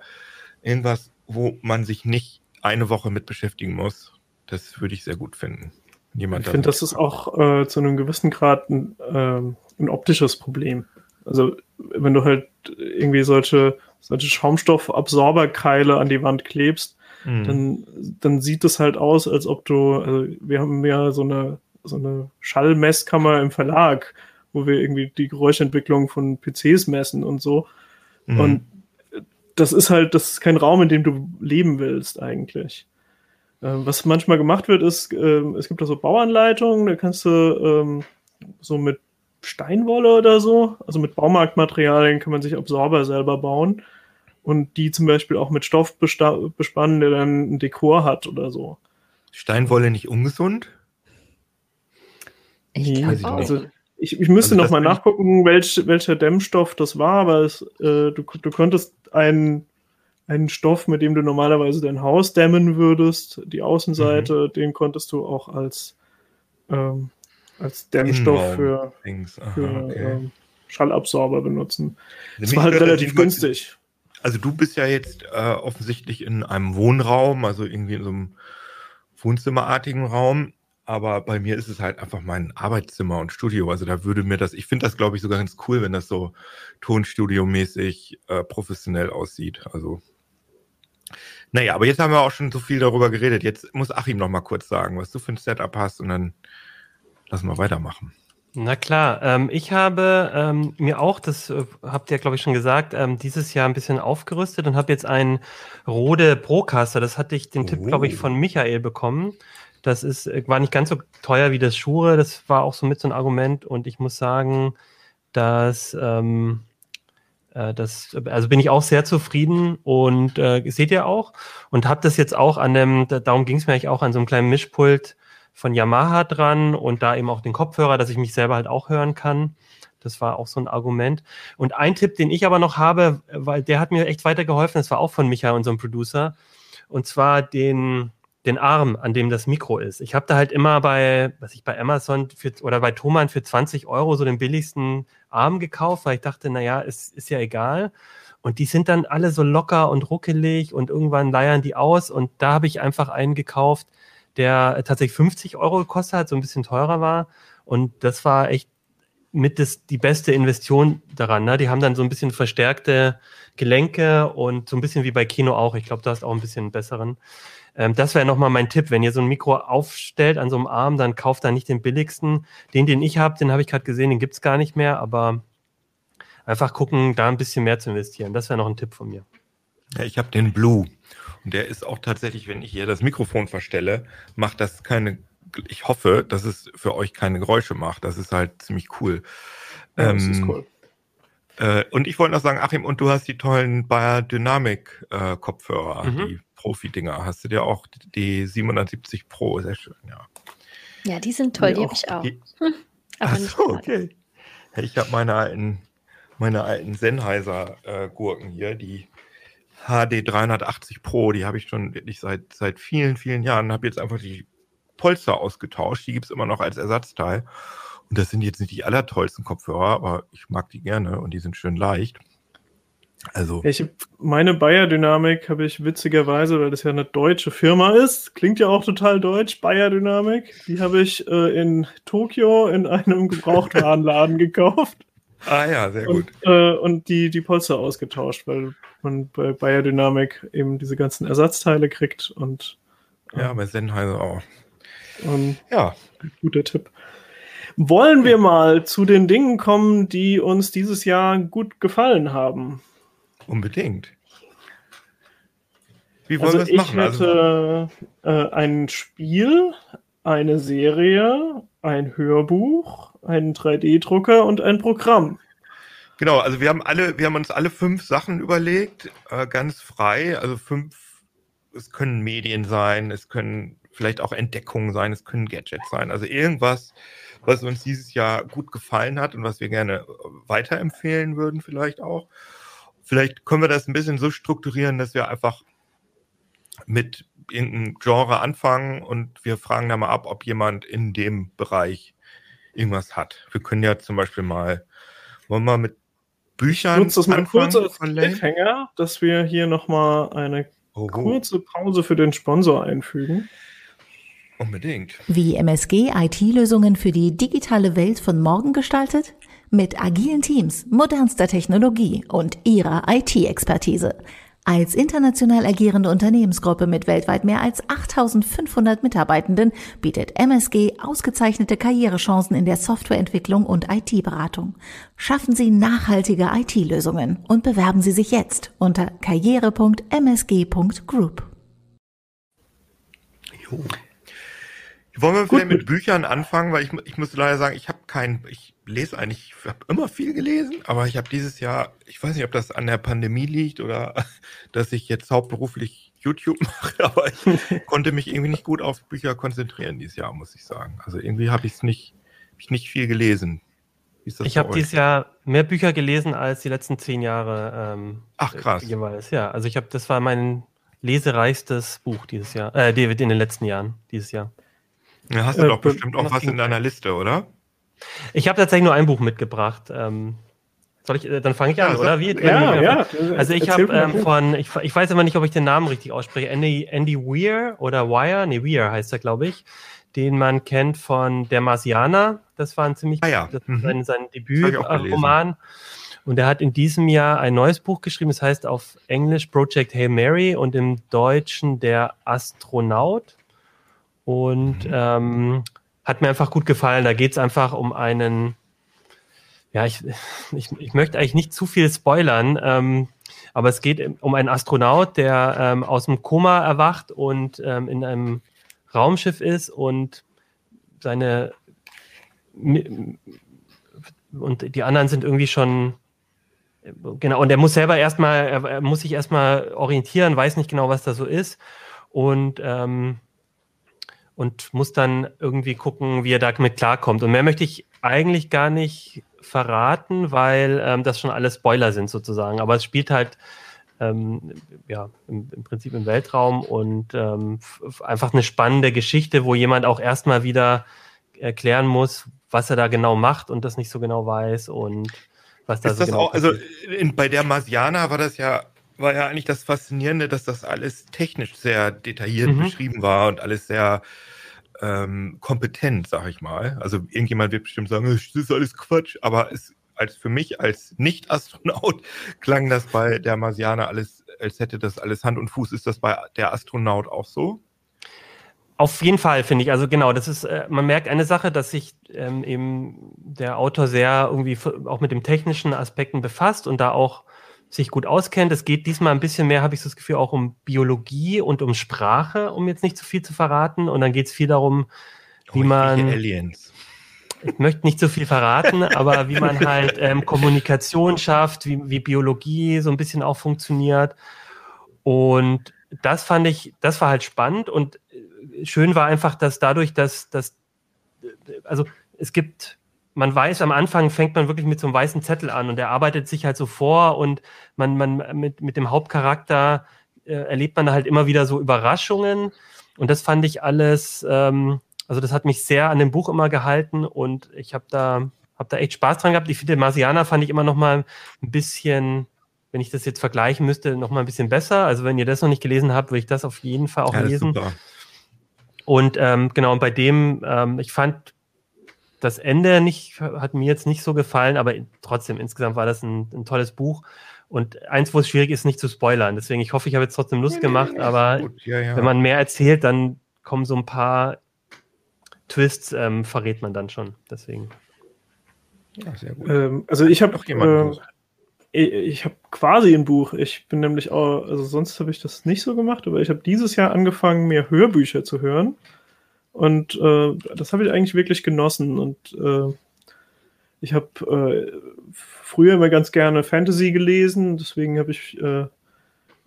irgendwas, wo man sich nicht eine Woche mit beschäftigen muss, das würde ich sehr gut finden. Jemand ich finde, das ist auch äh, zu einem gewissen Grad ein, äh, ein optisches Problem. Also wenn du halt irgendwie solche, solche Schaumstoffabsorberkeile an die Wand klebst, mhm. dann, dann sieht es halt aus, als ob du, also wir haben ja so eine so eine Schallmesskammer im Verlag, wo wir irgendwie die Geräuschentwicklung von PCs messen und so. Mhm. Und das ist halt, das ist kein Raum, in dem du leben willst eigentlich. Ähm, was manchmal gemacht wird, ist, ähm, es gibt da so Bauanleitungen, da kannst du ähm, so mit Steinwolle oder so, also mit Baumarktmaterialien kann man sich Absorber selber bauen und die zum Beispiel auch mit Stoff bespannen, der dann ein Dekor hat oder so. Steinwolle nicht ungesund? Ich nee, also ich, ich müsste also noch mal nachgucken, welch, welcher Dämmstoff das war, aber es, äh, du, du konntest einen, einen Stoff, mit dem du normalerweise dein Haus dämmen würdest, die Außenseite, mhm. den konntest du auch als, ähm, als Dämmstoff für, Aha, für okay. ähm, Schallabsorber benutzen. Das war halt relativ günstig. Also du bist ja jetzt äh, offensichtlich in einem Wohnraum, also irgendwie in so einem Wohnzimmerartigen Raum. Aber bei mir ist es halt einfach mein Arbeitszimmer und Studio. Also da würde mir das, ich finde das, glaube ich, sogar ganz cool, wenn das so Tonstudio-mäßig äh, professionell aussieht. Also, naja, aber jetzt haben wir auch schon so viel darüber geredet. Jetzt muss Achim noch mal kurz sagen, was du für ein Setup hast und dann lassen wir weitermachen. Na klar, ähm, ich habe ähm, mir auch, das äh, habt ihr glaube ich schon gesagt, ähm, dieses Jahr ein bisschen aufgerüstet und habe jetzt einen Rode Procaster. Das hatte ich den oh. Tipp glaube ich von Michael bekommen. Das ist, äh, war nicht ganz so teuer wie das Shure. Das war auch so mit so ein Argument. Und ich muss sagen, dass ähm, äh, das, also bin ich auch sehr zufrieden und äh, seht ihr auch und habe das jetzt auch an dem, darum ging es mir eigentlich auch an so einem kleinen Mischpult von Yamaha dran und da eben auch den Kopfhörer, dass ich mich selber halt auch hören kann. Das war auch so ein Argument. Und ein Tipp, den ich aber noch habe, weil der hat mir echt weitergeholfen, das war auch von Micha, unserem Producer, und zwar den den Arm, an dem das Mikro ist. Ich habe da halt immer bei, was ich bei Amazon für, oder bei Thomann für 20 Euro so den billigsten Arm gekauft, weil ich dachte, naja, es ist ja egal. Und die sind dann alle so locker und ruckelig und irgendwann leiern die aus. Und da habe ich einfach einen gekauft, der tatsächlich 50 Euro gekostet hat, so ein bisschen teurer war. Und das war echt mit das, die beste Investition daran. Ne? Die haben dann so ein bisschen verstärkte Gelenke und so ein bisschen wie bei Kino auch. Ich glaube, du hast auch ein bisschen einen besseren. Ähm, das wäre nochmal mein Tipp. Wenn ihr so ein Mikro aufstellt an so einem Arm, dann kauft da nicht den billigsten. Den, den ich habe, den habe ich gerade gesehen, den gibt es gar nicht mehr, aber einfach gucken, da ein bisschen mehr zu investieren. Das wäre noch ein Tipp von mir. Ja, ich habe den Blue. Und der ist auch tatsächlich, wenn ich hier das Mikrofon verstelle, macht das keine, ich hoffe, dass es für euch keine Geräusche macht. Das ist halt ziemlich cool. Ja, das ist ähm, cool. Äh, und ich wollte noch sagen, Achim, und du hast die tollen Bayer Dynamic äh, Kopfhörer, mhm. die Profi-Dinger. Hast du dir auch die 770 Pro? Sehr schön, ja. Ja, die sind toll, die, die habe ich auch. Die, hm, aber nicht so, okay. Ich habe meine alten, meine alten Sennheiser-Gurken äh, hier, die HD 380 Pro, die habe ich schon wirklich seit, seit vielen, vielen Jahren. Habe jetzt einfach die Polster ausgetauscht. Die gibt es immer noch als Ersatzteil. Und das sind jetzt nicht die allertollsten Kopfhörer, aber ich mag die gerne und die sind schön leicht. Also. Ich, meine Bayer-Dynamik habe ich witzigerweise, weil das ja eine deutsche Firma ist, klingt ja auch total deutsch, Bayer-Dynamik, die habe ich äh, in Tokio in einem Gebrauchtwarenladen gekauft. Ah ja, sehr gut. Und, äh, und die, die Polster ausgetauscht, weil man bei Bayer Dynamik eben diese ganzen Ersatzteile kriegt und äh, ja, bei Sennheiser auch. Und, ja. Guter Tipp. Wollen wir mal zu den Dingen kommen, die uns dieses Jahr gut gefallen haben? Unbedingt. Wie wollen also wir es machen? Ich hätte also, äh, ein Spiel, eine Serie, ein Hörbuch, einen 3D-Drucker und ein Programm. Genau, also wir haben alle, wir haben uns alle fünf Sachen überlegt, äh, ganz frei. Also fünf, es können Medien sein, es können vielleicht auch Entdeckungen sein, es können Gadgets sein. Also irgendwas, was uns dieses Jahr gut gefallen hat und was wir gerne weiterempfehlen würden, vielleicht auch. Vielleicht können wir das ein bisschen so strukturieren, dass wir einfach mit irgendeinem Genre anfangen und wir fragen da mal ab, ob jemand in dem Bereich irgendwas hat. Wir können ja zum Beispiel mal, wollen wir mal mit Büchern. Ich nutze das mal kurz als Cliffhanger, dass wir hier nochmal eine oh, kurze Pause für den Sponsor einfügen. Unbedingt. Wie MSG IT-Lösungen für die digitale Welt von morgen gestaltet? Mit agilen Teams, modernster Technologie und ihrer IT-Expertise. Als international agierende Unternehmensgruppe mit weltweit mehr als 8500 Mitarbeitenden bietet MSG ausgezeichnete Karrierechancen in der Softwareentwicklung und IT-Beratung. Schaffen Sie nachhaltige IT-Lösungen und bewerben Sie sich jetzt unter karriere.msg.group. Jo. Wollen wir vielleicht mit Büchern anfangen, weil ich, ich muss leider sagen, ich habe keinen, ich lese eigentlich, ich habe immer viel gelesen, aber ich habe dieses Jahr, ich weiß nicht, ob das an der Pandemie liegt oder dass ich jetzt hauptberuflich YouTube mache, aber ich konnte mich irgendwie nicht gut auf Bücher konzentrieren dieses Jahr, muss ich sagen. Also irgendwie habe ich es nicht, ich nicht viel gelesen. ich habe dieses Jahr mehr Bücher gelesen als die letzten zehn Jahre. Ähm, Ach krass. Jeweils, ja. Also ich habe, das war mein lesereichstes Buch dieses Jahr, äh, in den letzten Jahren, dieses Jahr. Ja, hast du äh, doch bestimmt auch was in deiner Liste, oder? Ich habe tatsächlich nur ein Buch mitgebracht. Ähm, soll ich, äh, dann fange ich an, ja, oder? Wie, ja, ja. Also ich habe ähm, von, ich, ich weiß aber nicht, ob ich den Namen richtig ausspreche, Andy, Andy Weir oder Wire, nee, Weir heißt er, glaube ich, den man kennt von Der Marsianer. Das war ein ziemlich, ah, ja. mhm. sein, sein Debütroman. Und er hat in diesem Jahr ein neues Buch geschrieben, das heißt auf Englisch Project Hail Mary und im Deutschen Der Astronaut. Und mhm. ähm, hat mir einfach gut gefallen. Da geht es einfach um einen, ja, ich, ich, ich möchte eigentlich nicht zu viel spoilern, ähm, aber es geht um einen Astronaut, der ähm, aus dem Koma erwacht und ähm, in einem Raumschiff ist und seine und die anderen sind irgendwie schon genau und er muss selber erstmal er, muss sich erstmal orientieren, weiß nicht genau, was da so ist und ähm, und muss dann irgendwie gucken, wie er damit klarkommt. Und mehr möchte ich eigentlich gar nicht verraten, weil ähm, das schon alles Spoiler sind sozusagen. Aber es spielt halt ähm, ja, im, im, Prinzip im Weltraum und ähm, einfach eine spannende Geschichte, wo jemand auch erstmal wieder erklären muss, was er da genau macht und das nicht so genau weiß und was da ist so das genau auch, Also in, bei der Marsianer war das ja war ja eigentlich das Faszinierende, dass das alles technisch sehr detailliert mhm. beschrieben war und alles sehr ähm, kompetent, sag ich mal. Also irgendjemand wird bestimmt sagen, das ist alles Quatsch, aber es, als für mich als Nicht-Astronaut klang das bei der Marsianer alles, als hätte das alles Hand und Fuß. Ist das bei der Astronaut auch so? Auf jeden Fall finde ich, also genau, das ist, äh, man merkt eine Sache, dass sich ähm, eben der Autor sehr irgendwie auch mit dem technischen Aspekten befasst und da auch sich gut auskennt. Es geht diesmal ein bisschen mehr, habe ich so das Gefühl, auch um Biologie und um Sprache, um jetzt nicht zu viel zu verraten. Und dann geht es viel darum, wie oh, man. Aliens. Ich möchte nicht so viel verraten, aber wie man halt ähm, Kommunikation schafft, wie, wie Biologie so ein bisschen auch funktioniert. Und das fand ich, das war halt spannend und äh, schön war einfach, dass dadurch, dass, dass also es gibt man weiß, am Anfang fängt man wirklich mit so einem weißen Zettel an und er arbeitet sich halt so vor und man, man mit, mit dem Hauptcharakter äh, erlebt man halt immer wieder so Überraschungen. Und das fand ich alles, ähm, also das hat mich sehr an dem Buch immer gehalten und ich habe da, hab da echt Spaß dran gehabt. Ich finde, Marsianer fand ich immer noch mal ein bisschen, wenn ich das jetzt vergleichen müsste, noch mal ein bisschen besser. Also wenn ihr das noch nicht gelesen habt, würde ich das auf jeden Fall auch ja, lesen. Und ähm, genau, und bei dem, ähm, ich fand das Ende nicht, hat mir jetzt nicht so gefallen, aber trotzdem, insgesamt war das ein, ein tolles Buch. Und eins, wo es schwierig ist, nicht zu spoilern. Deswegen, ich hoffe, ich habe jetzt trotzdem Lust gemacht, aber ja, ja. wenn man mehr erzählt, dann kommen so ein paar Twists, ähm, verrät man dann schon. Deswegen. Ja, ähm, also ich habe noch jemanden. Äh, ich habe quasi ein Buch. Ich bin nämlich auch, also sonst habe ich das nicht so gemacht, aber ich habe dieses Jahr angefangen, mehr Hörbücher zu hören. Und äh, das habe ich eigentlich wirklich genossen. Und äh, ich habe äh, früher immer ganz gerne Fantasy gelesen, deswegen habe ich äh,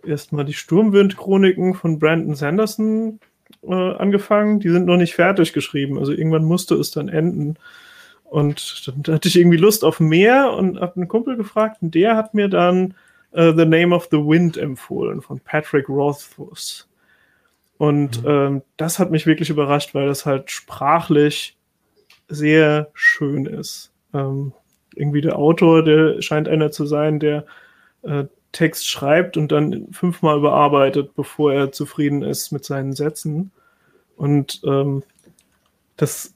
erstmal die Sturmwind-Chroniken von Brandon Sanderson äh, angefangen. Die sind noch nicht fertig geschrieben, also irgendwann musste es dann enden. Und dann hatte ich irgendwie Lust auf mehr und habe einen Kumpel gefragt und der hat mir dann uh, The Name of the Wind empfohlen von Patrick Rothfuss. Und mhm. ähm, das hat mich wirklich überrascht, weil das halt sprachlich sehr schön ist. Ähm, irgendwie der Autor, der scheint einer zu sein, der äh, Text schreibt und dann fünfmal überarbeitet, bevor er zufrieden ist mit seinen Sätzen. Und ähm, das,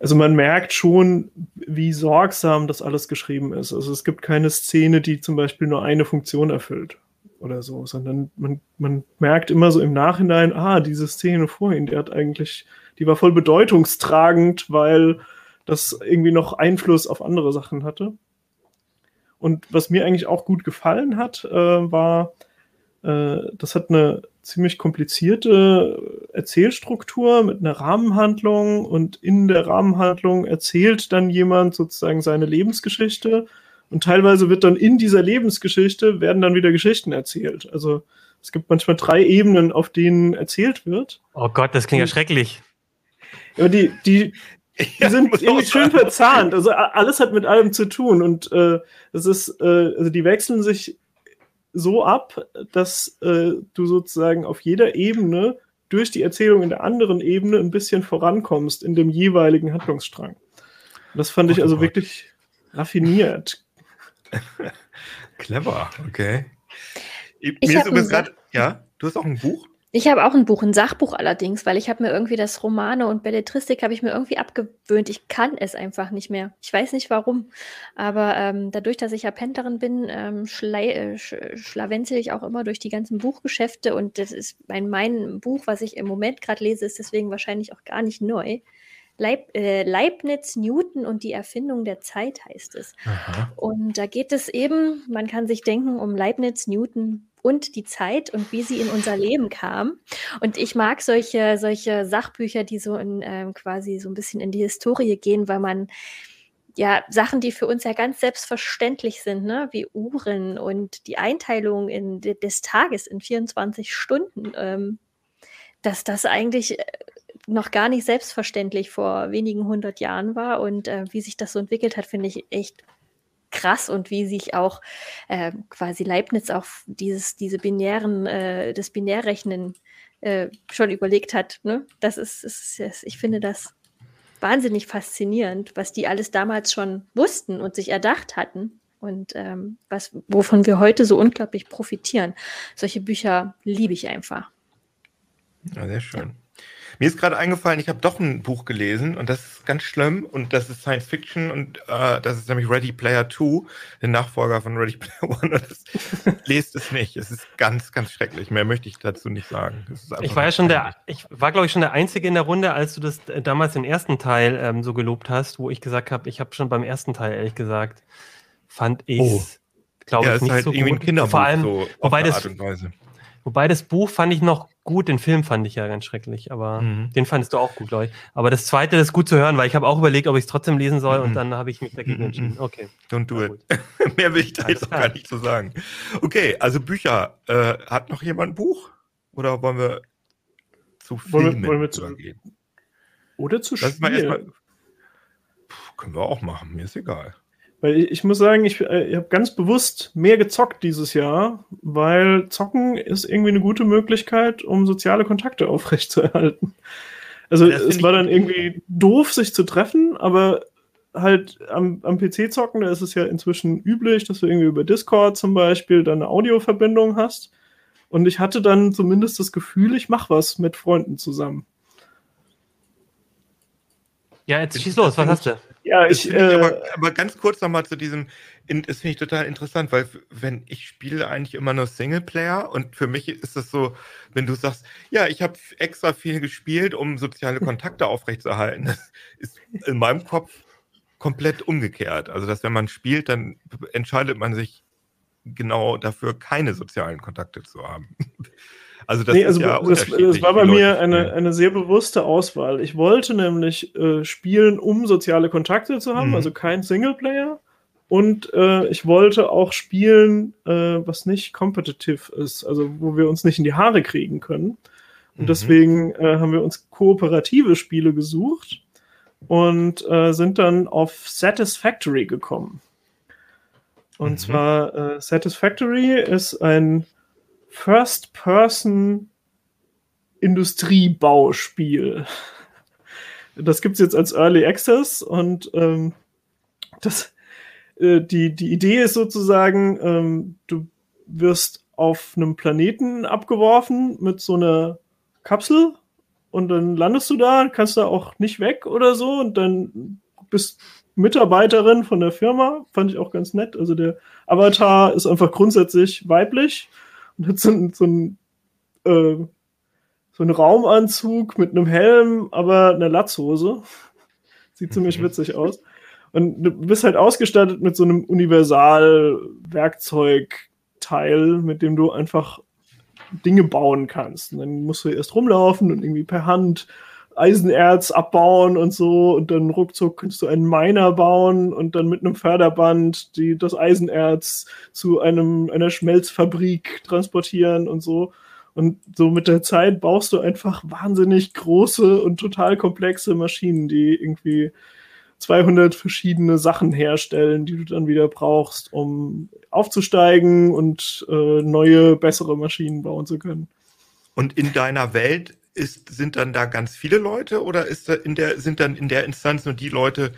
also man merkt schon, wie sorgsam das alles geschrieben ist. Also es gibt keine Szene, die zum Beispiel nur eine Funktion erfüllt oder so, sondern man, man merkt immer so im Nachhinein, ah, diese Szene vorhin, die hat eigentlich, die war voll bedeutungstragend, weil das irgendwie noch Einfluss auf andere Sachen hatte. Und was mir eigentlich auch gut gefallen hat, äh, war, äh, das hat eine ziemlich komplizierte Erzählstruktur mit einer Rahmenhandlung und in der Rahmenhandlung erzählt dann jemand sozusagen seine Lebensgeschichte und teilweise wird dann in dieser Lebensgeschichte werden dann wieder Geschichten erzählt. Also es gibt manchmal drei Ebenen, auf denen erzählt wird. Oh Gott, das klingt ja schrecklich. Ja, die, die, die ja, sind irgendwie schön verzahnt. Also alles hat mit allem zu tun. Und äh, es ist, äh, also die wechseln sich so ab, dass äh, du sozusagen auf jeder Ebene durch die Erzählung in der anderen Ebene ein bisschen vorankommst in dem jeweiligen Handlungsstrang. Das fand ich oh also wirklich raffiniert. Clever, okay. Ich Mir ist übrigens gerade, ja, du hast auch ein Buch? Ich habe auch ein Buch, ein Sachbuch allerdings, weil ich habe mir irgendwie das Romane und Belletristik habe ich mir irgendwie abgewöhnt. Ich kann es einfach nicht mehr. Ich weiß nicht warum. Aber ähm, dadurch, dass ich ja Pendlerin bin, ähm, äh, sch schlawenzel ich auch immer durch die ganzen Buchgeschäfte und das ist mein, mein Buch, was ich im Moment gerade lese, ist deswegen wahrscheinlich auch gar nicht neu. Leib, äh, Leibniz, Newton und die Erfindung der Zeit heißt es. Aha. Und da geht es eben, man kann sich denken, um Leibniz, Newton, und die Zeit und wie sie in unser Leben kam. Und ich mag solche, solche Sachbücher, die so in, ähm, quasi so ein bisschen in die Historie gehen, weil man ja Sachen, die für uns ja ganz selbstverständlich sind, ne? wie Uhren und die Einteilung in, des Tages in 24 Stunden, ähm, dass das eigentlich äh, noch gar nicht selbstverständlich vor wenigen hundert Jahren war und äh, wie sich das so entwickelt hat, finde ich echt krass und wie sich auch äh, quasi Leibniz auch dieses, diese binären, äh, das Binärrechnen äh, schon überlegt hat. Ne? Das ist, ist, ist, ich finde das wahnsinnig faszinierend, was die alles damals schon wussten und sich erdacht hatten und ähm, was, wovon wir heute so unglaublich profitieren. Solche Bücher liebe ich einfach. Ja, sehr schön. Ja. Mir ist gerade eingefallen, ich habe doch ein Buch gelesen und das ist ganz schlimm und das ist Science Fiction und äh, das ist nämlich Ready Player 2, der Nachfolger von Ready Player 1. Das, lest es nicht. Es ist ganz, ganz schrecklich. Mehr möchte ich dazu nicht sagen. Ich war ja schon der, ich war glaube ich schon der Einzige in der Runde, als du das äh, damals den ersten Teil ähm, so gelobt hast, wo ich gesagt habe, ich habe schon beim ersten Teil ehrlich gesagt, fand ich oh. glaube ja, ich nicht halt so gut. Vor allem, so wobei das, Wobei das Buch fand ich noch gut, den Film fand ich ja ganz schrecklich, aber mhm. den fandest du auch gut, glaube ich. Aber das zweite das ist gut zu hören, weil ich habe auch überlegt, ob ich es trotzdem lesen soll mhm. und dann habe ich mich dagegen mhm. entschieden. Okay. Don't do it. Mehr will ich da jetzt auch gar nicht zu so sagen. Okay, also Bücher. Äh, hat noch jemand ein Buch? Oder wollen wir zu Filmen wollen wir, wollen wir zu, Oder zu Spielen? Können wir auch machen, mir ist egal. Weil ich, ich muss sagen, ich, äh, ich habe ganz bewusst mehr gezockt dieses Jahr, weil Zocken ist irgendwie eine gute Möglichkeit, um soziale Kontakte aufrechtzuerhalten. Also es war dann irgendwie doof, sich zu treffen, aber halt am, am PC zocken, da ist es ja inzwischen üblich, dass du irgendwie über Discord zum Beispiel dann eine Audioverbindung hast. Und ich hatte dann zumindest das Gefühl, ich mache was mit Freunden zusammen. Ja, jetzt schieß los, was hast du? Ja, ich. Äh, aber, aber, ganz kurz nochmal zu diesem, das finde ich total interessant, weil wenn ich spiele eigentlich immer nur Singleplayer und für mich ist es so, wenn du sagst, ja, ich habe extra viel gespielt, um soziale Kontakte aufrechtzuerhalten, das ist in meinem Kopf komplett umgekehrt. Also, dass wenn man spielt, dann entscheidet man sich genau dafür, keine sozialen Kontakte zu haben. Also das, nee, also ja das, das, war bei mir eine, eine sehr bewusste Auswahl. Ich wollte nämlich äh, spielen, um soziale Kontakte zu haben, mhm. also kein Singleplayer. Und äh, ich wollte auch spielen, äh, was nicht competitive ist, also wo wir uns nicht in die Haare kriegen können. Und mhm. deswegen äh, haben wir uns kooperative Spiele gesucht und äh, sind dann auf Satisfactory gekommen. Und mhm. zwar äh, Satisfactory ist ein First-Person-Industriebauspiel. Das gibt es jetzt als Early Access und ähm, das, äh, die, die Idee ist sozusagen, ähm, du wirst auf einem Planeten abgeworfen mit so einer Kapsel und dann landest du da, kannst da auch nicht weg oder so und dann bist Mitarbeiterin von der Firma, fand ich auch ganz nett. Also der Avatar ist einfach grundsätzlich weiblich und hat so, so ein äh, so einen Raumanzug mit einem Helm, aber einer Latzhose. Sieht ziemlich mhm. witzig aus. Und du bist halt ausgestattet mit so einem Universal-Werkzeugteil, mit dem du einfach Dinge bauen kannst. Und dann musst du erst rumlaufen und irgendwie per Hand Eisenerz abbauen und so und dann ruckzuck kannst du einen Miner bauen und dann mit einem Förderband die, das Eisenerz zu einem, einer Schmelzfabrik transportieren und so. Und so mit der Zeit baust du einfach wahnsinnig große und total komplexe Maschinen, die irgendwie 200 verschiedene Sachen herstellen, die du dann wieder brauchst, um aufzusteigen und äh, neue, bessere Maschinen bauen zu können. Und in deiner Welt ist, sind dann da ganz viele Leute oder ist da in der, sind dann in der Instanz nur die Leute,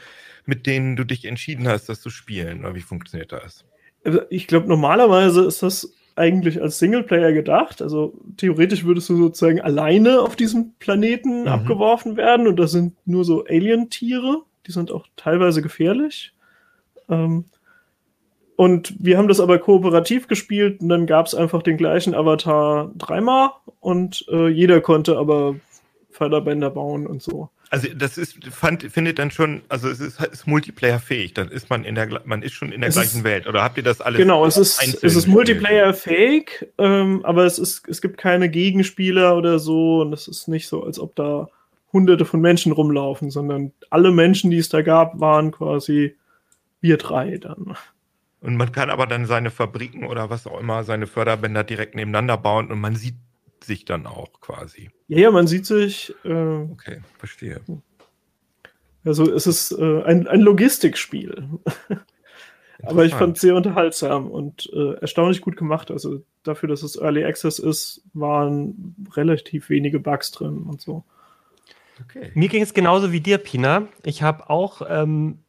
mit denen du dich entschieden hast, das zu spielen? Oder wie funktioniert das? Also ich glaube, normalerweise ist das eigentlich als Singleplayer gedacht. Also theoretisch würdest du sozusagen alleine auf diesem Planeten mhm. abgeworfen werden und das sind nur so Alien-Tiere. Die sind auch teilweise gefährlich. Ähm, und wir haben das aber kooperativ gespielt und dann gab es einfach den gleichen Avatar dreimal und äh, jeder konnte aber Förderbänder bauen und so. Also das ist, fand, findet dann schon, also es ist, ist Multiplayer-fähig, dann ist man in der, man ist schon in der es gleichen ist, Welt. Oder habt ihr das alles? Genau, es ist, es ist Multiplayer-fähig, ähm, aber es ist, es gibt keine Gegenspieler oder so und es ist nicht so, als ob da hunderte von Menschen rumlaufen, sondern alle Menschen, die es da gab, waren quasi wir drei dann. Und man kann aber dann seine Fabriken oder was auch immer, seine Förderbänder direkt nebeneinander bauen und man sieht sich dann auch quasi. Ja, ja, man sieht sich. Äh, okay, verstehe. Also es ist äh, ein, ein Logistikspiel. aber ich fand es sehr unterhaltsam und äh, erstaunlich gut gemacht. Also dafür, dass es Early Access ist, waren relativ wenige Bugs drin und so. Okay. Mir ging es genauso wie dir, Pina. Ich habe auch ähm,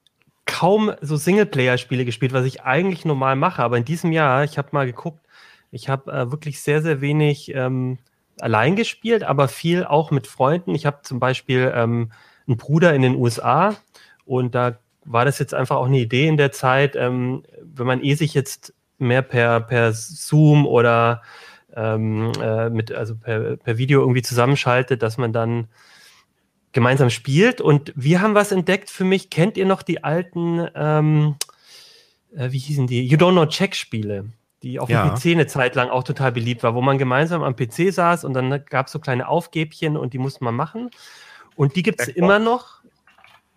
kaum so Singleplayer-Spiele gespielt, was ich eigentlich normal mache. Aber in diesem Jahr, ich habe mal geguckt, ich habe äh, wirklich sehr, sehr wenig ähm, allein gespielt, aber viel auch mit Freunden. Ich habe zum Beispiel ähm, einen Bruder in den USA und da war das jetzt einfach auch eine Idee in der Zeit, ähm, wenn man eh sich jetzt mehr per, per Zoom oder ähm, äh, mit, also per, per Video irgendwie zusammenschaltet, dass man dann gemeinsam spielt. Und wir haben was entdeckt für mich. Kennt ihr noch die alten, ähm, äh, wie hießen die? You Don't Know Check-Spiele, die auf ja. dem PC eine Zeit lang auch total beliebt war, wo man gemeinsam am PC saß und dann gab es so kleine Aufgäbchen und die musste man machen. Und die gibt es immer noch.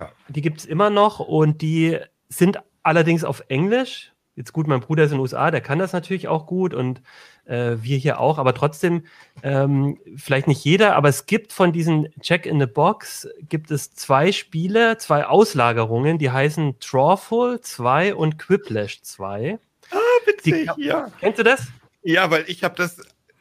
Ja. Die gibt es immer noch und die sind allerdings auf Englisch. Jetzt gut, mein Bruder ist in den USA, der kann das natürlich auch gut und äh, wir hier auch, aber trotzdem, ähm, vielleicht nicht jeder, aber es gibt von diesen Check in the Box, gibt es zwei Spiele, zwei Auslagerungen, die heißen Drawful 2 und Quiplash 2. Ah, witzig, die, ja. Kennst du das? Ja, weil ich habe das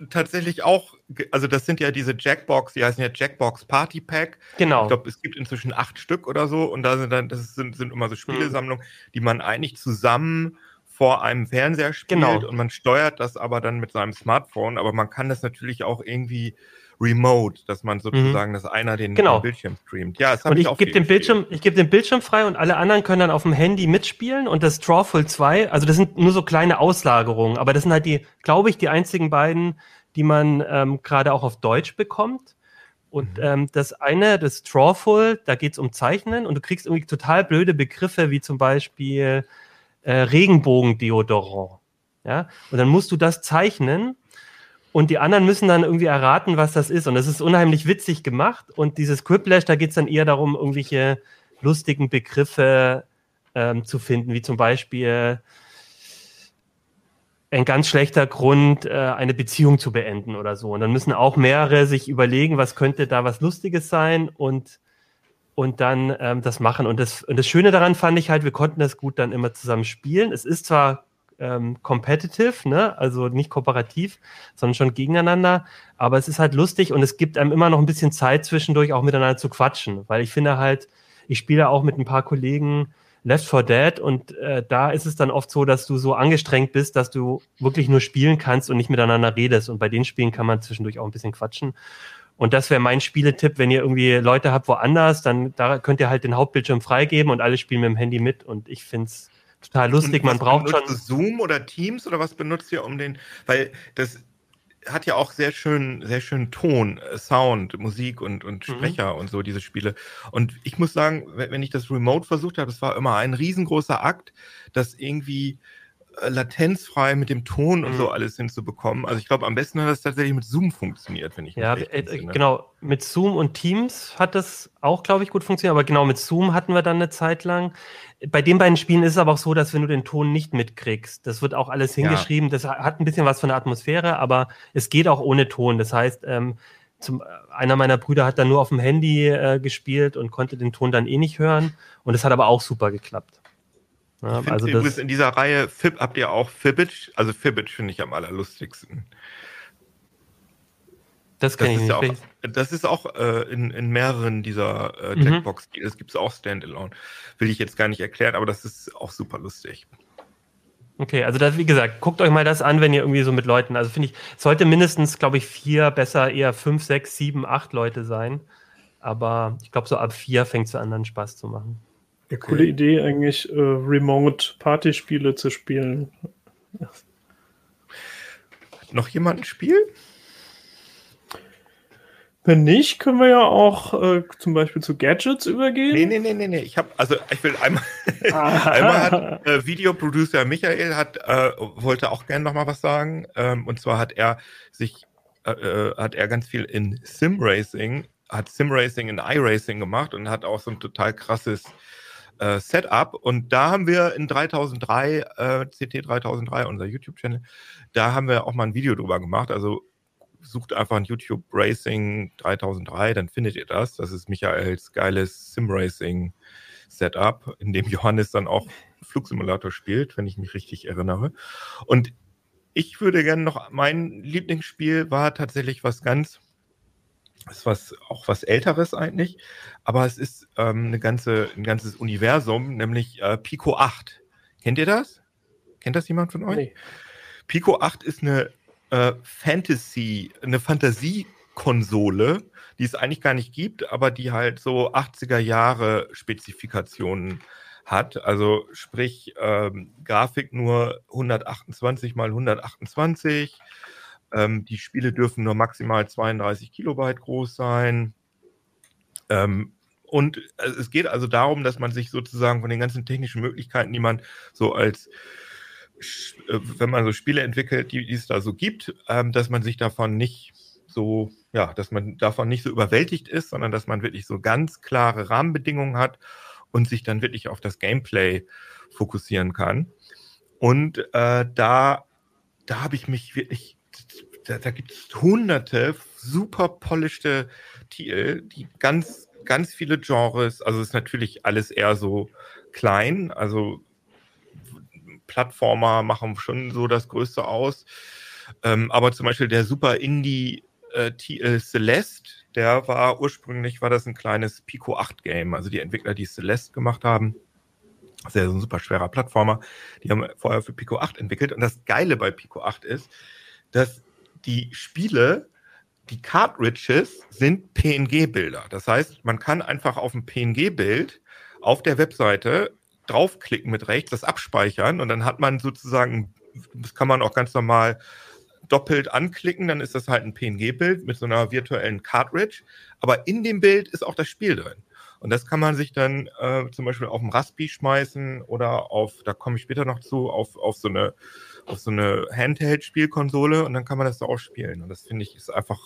tatsächlich auch, also das sind ja diese Jackbox, die heißen ja Jackbox Party Pack. Genau. Ich glaube, es gibt inzwischen acht Stück oder so und da sind dann, das sind, sind immer so hm. Spielesammlungen, hm. die man eigentlich zusammen vor einem Fernseher spielt genau. und man steuert das aber dann mit seinem Smartphone, aber man kann das natürlich auch irgendwie remote, dass man mhm. sozusagen, mhm. dass einer den, genau. den, Bildschirm streamt. Ja, das und ich, ich gebe den Bildschirm, ich gebe den Bildschirm frei und alle anderen können dann auf dem Handy mitspielen und das Drawful 2, also das sind nur so kleine Auslagerungen, aber das sind halt die, glaube ich, die einzigen beiden, die man ähm, gerade auch auf Deutsch bekommt. Und mhm. ähm, das eine, das Drawful, da geht es um Zeichnen und du kriegst irgendwie total blöde Begriffe, wie zum Beispiel äh, Regenbogendeodorant. Ja? Und dann musst du das zeichnen und die anderen müssen dann irgendwie erraten, was das ist. Und das ist unheimlich witzig gemacht. Und dieses Quiplash, da geht es dann eher darum, irgendwelche lustigen Begriffe ähm, zu finden, wie zum Beispiel ein ganz schlechter Grund, äh, eine Beziehung zu beenden oder so. Und dann müssen auch mehrere sich überlegen, was könnte da was Lustiges sein und und dann ähm, das machen. Und das, und das Schöne daran fand ich halt, wir konnten das gut dann immer zusammen spielen. Es ist zwar ähm, competitive, ne? also nicht kooperativ, sondern schon gegeneinander, aber es ist halt lustig und es gibt einem immer noch ein bisschen Zeit zwischendurch auch miteinander zu quatschen, weil ich finde halt, ich spiele auch mit ein paar Kollegen Left 4 Dead und äh, da ist es dann oft so, dass du so angestrengt bist, dass du wirklich nur spielen kannst und nicht miteinander redest und bei den Spielen kann man zwischendurch auch ein bisschen quatschen und das wäre mein Spieletipp, wenn ihr irgendwie Leute habt woanders, dann da könnt ihr halt den Hauptbildschirm freigeben und alle spielen mit dem Handy mit. Und ich finde es total lustig. Man braucht schon. Zoom oder Teams oder was benutzt ihr um den? Weil das hat ja auch sehr schön, sehr schön Ton, äh, Sound, Musik und, und mhm. Sprecher mhm. und so, diese Spiele. Und ich muss sagen, wenn ich das Remote versucht habe, das war immer ein riesengroßer Akt, das irgendwie latenzfrei mit dem Ton und so mhm. alles hinzubekommen. Also ich glaube, am besten hat das tatsächlich mit Zoom funktioniert, wenn ich Ja, äh, genau. Mit Zoom und Teams hat das auch, glaube ich, gut funktioniert. Aber genau mit Zoom hatten wir dann eine Zeit lang. Bei den beiden Spielen ist es aber auch so, dass wenn du den Ton nicht mitkriegst, das wird auch alles hingeschrieben. Ja. Das hat ein bisschen was von der Atmosphäre, aber es geht auch ohne Ton. Das heißt, ähm, zum, einer meiner Brüder hat dann nur auf dem Handy äh, gespielt und konnte den Ton dann eh nicht hören. Und das hat aber auch super geklappt. Ja, ich also übrigens in dieser Reihe Fib habt ihr auch Fibbage. Also Fibbage finde ich am allerlustigsten. Das kenne ich nicht. Ja auch, das ist auch äh, in, in mehreren dieser äh, mhm. Jackbox. Das gibt es auch Standalone. Will ich jetzt gar nicht erklären, aber das ist auch super lustig. Okay, also das, wie gesagt, guckt euch mal das an, wenn ihr irgendwie so mit Leuten, also finde ich, es sollte mindestens, glaube ich, vier, besser eher fünf, sechs, sieben, acht Leute sein. Aber ich glaube, so ab vier fängt es an, dann Spaß zu machen. Ja, coole Idee, eigentlich äh, Remote-Partyspiele zu spielen. Hat noch jemand ein Spiel? Wenn nicht, können wir ja auch äh, zum Beispiel zu Gadgets übergehen. Nee, nee, nee, nee, nee. Ich habe, also ich will einmal, einmal hat äh, Videoproducer Michael hat, äh, wollte auch gerne noch mal was sagen. Ähm, und zwar hat er sich, äh, äh hat er ganz viel in Sim Racing, hat Sim Racing in iRacing gemacht und hat auch so ein total krasses äh, Setup. Und da haben wir in 3003, äh, CT 3003, unser YouTube-Channel, da haben wir auch mal ein Video drüber gemacht. Also sucht einfach ein YouTube Racing 3003, dann findet ihr das. Das ist Michaels geiles Sim-Racing Setup, in dem Johannes dann auch Flugsimulator spielt, wenn ich mich richtig erinnere. Und ich würde gerne noch, mein Lieblingsspiel war tatsächlich was ganz, ist was, auch was Älteres eigentlich, aber es ist ähm, eine ganze, ein ganzes Universum, nämlich äh, Pico 8. Kennt ihr das? Kennt das jemand von euch? Nee. Pico 8 ist eine äh, Fantasy, eine Fantasiekonsole, die es eigentlich gar nicht gibt, aber die halt so 80er Jahre Spezifikationen hat. Also sprich ähm, Grafik nur 128 mal 128. Ähm, die Spiele dürfen nur maximal 32 Kilobyte groß sein. Ähm, und äh, es geht also darum, dass man sich sozusagen von den ganzen technischen Möglichkeiten, die man so als äh, wenn man so Spiele entwickelt, die, die es da so gibt, ähm, dass man sich davon nicht so, ja, dass man davon nicht so überwältigt ist, sondern dass man wirklich so ganz klare Rahmenbedingungen hat und sich dann wirklich auf das Gameplay fokussieren kann. Und äh, da, da habe ich mich wirklich, da, da gibt es hunderte super polischte Titel, die ganz, ganz viele Genres, also ist natürlich alles eher so klein, also Plattformer machen schon so das Größte aus. Ähm, aber zum Beispiel der Super Indie äh, äh, Celeste, der war ursprünglich, war das ein kleines Pico 8 Game. Also die Entwickler, die Celeste gemacht haben, das ist ja so ein super schwerer Plattformer, die haben vorher für Pico 8 entwickelt. Und das Geile bei Pico 8 ist, dass die Spiele, die Cartridges sind PNG-Bilder. Das heißt, man kann einfach auf ein PNG-Bild auf der Webseite draufklicken mit rechts, das abspeichern und dann hat man sozusagen, das kann man auch ganz normal doppelt anklicken, dann ist das halt ein PNG-Bild mit so einer virtuellen Cartridge, aber in dem Bild ist auch das Spiel drin. Und das kann man sich dann äh, zum Beispiel auf dem Raspi schmeißen oder auf, da komme ich später noch zu, auf, auf so eine, auf so eine Handheld-Spielkonsole und dann kann man das da auch spielen. Und das finde ich ist einfach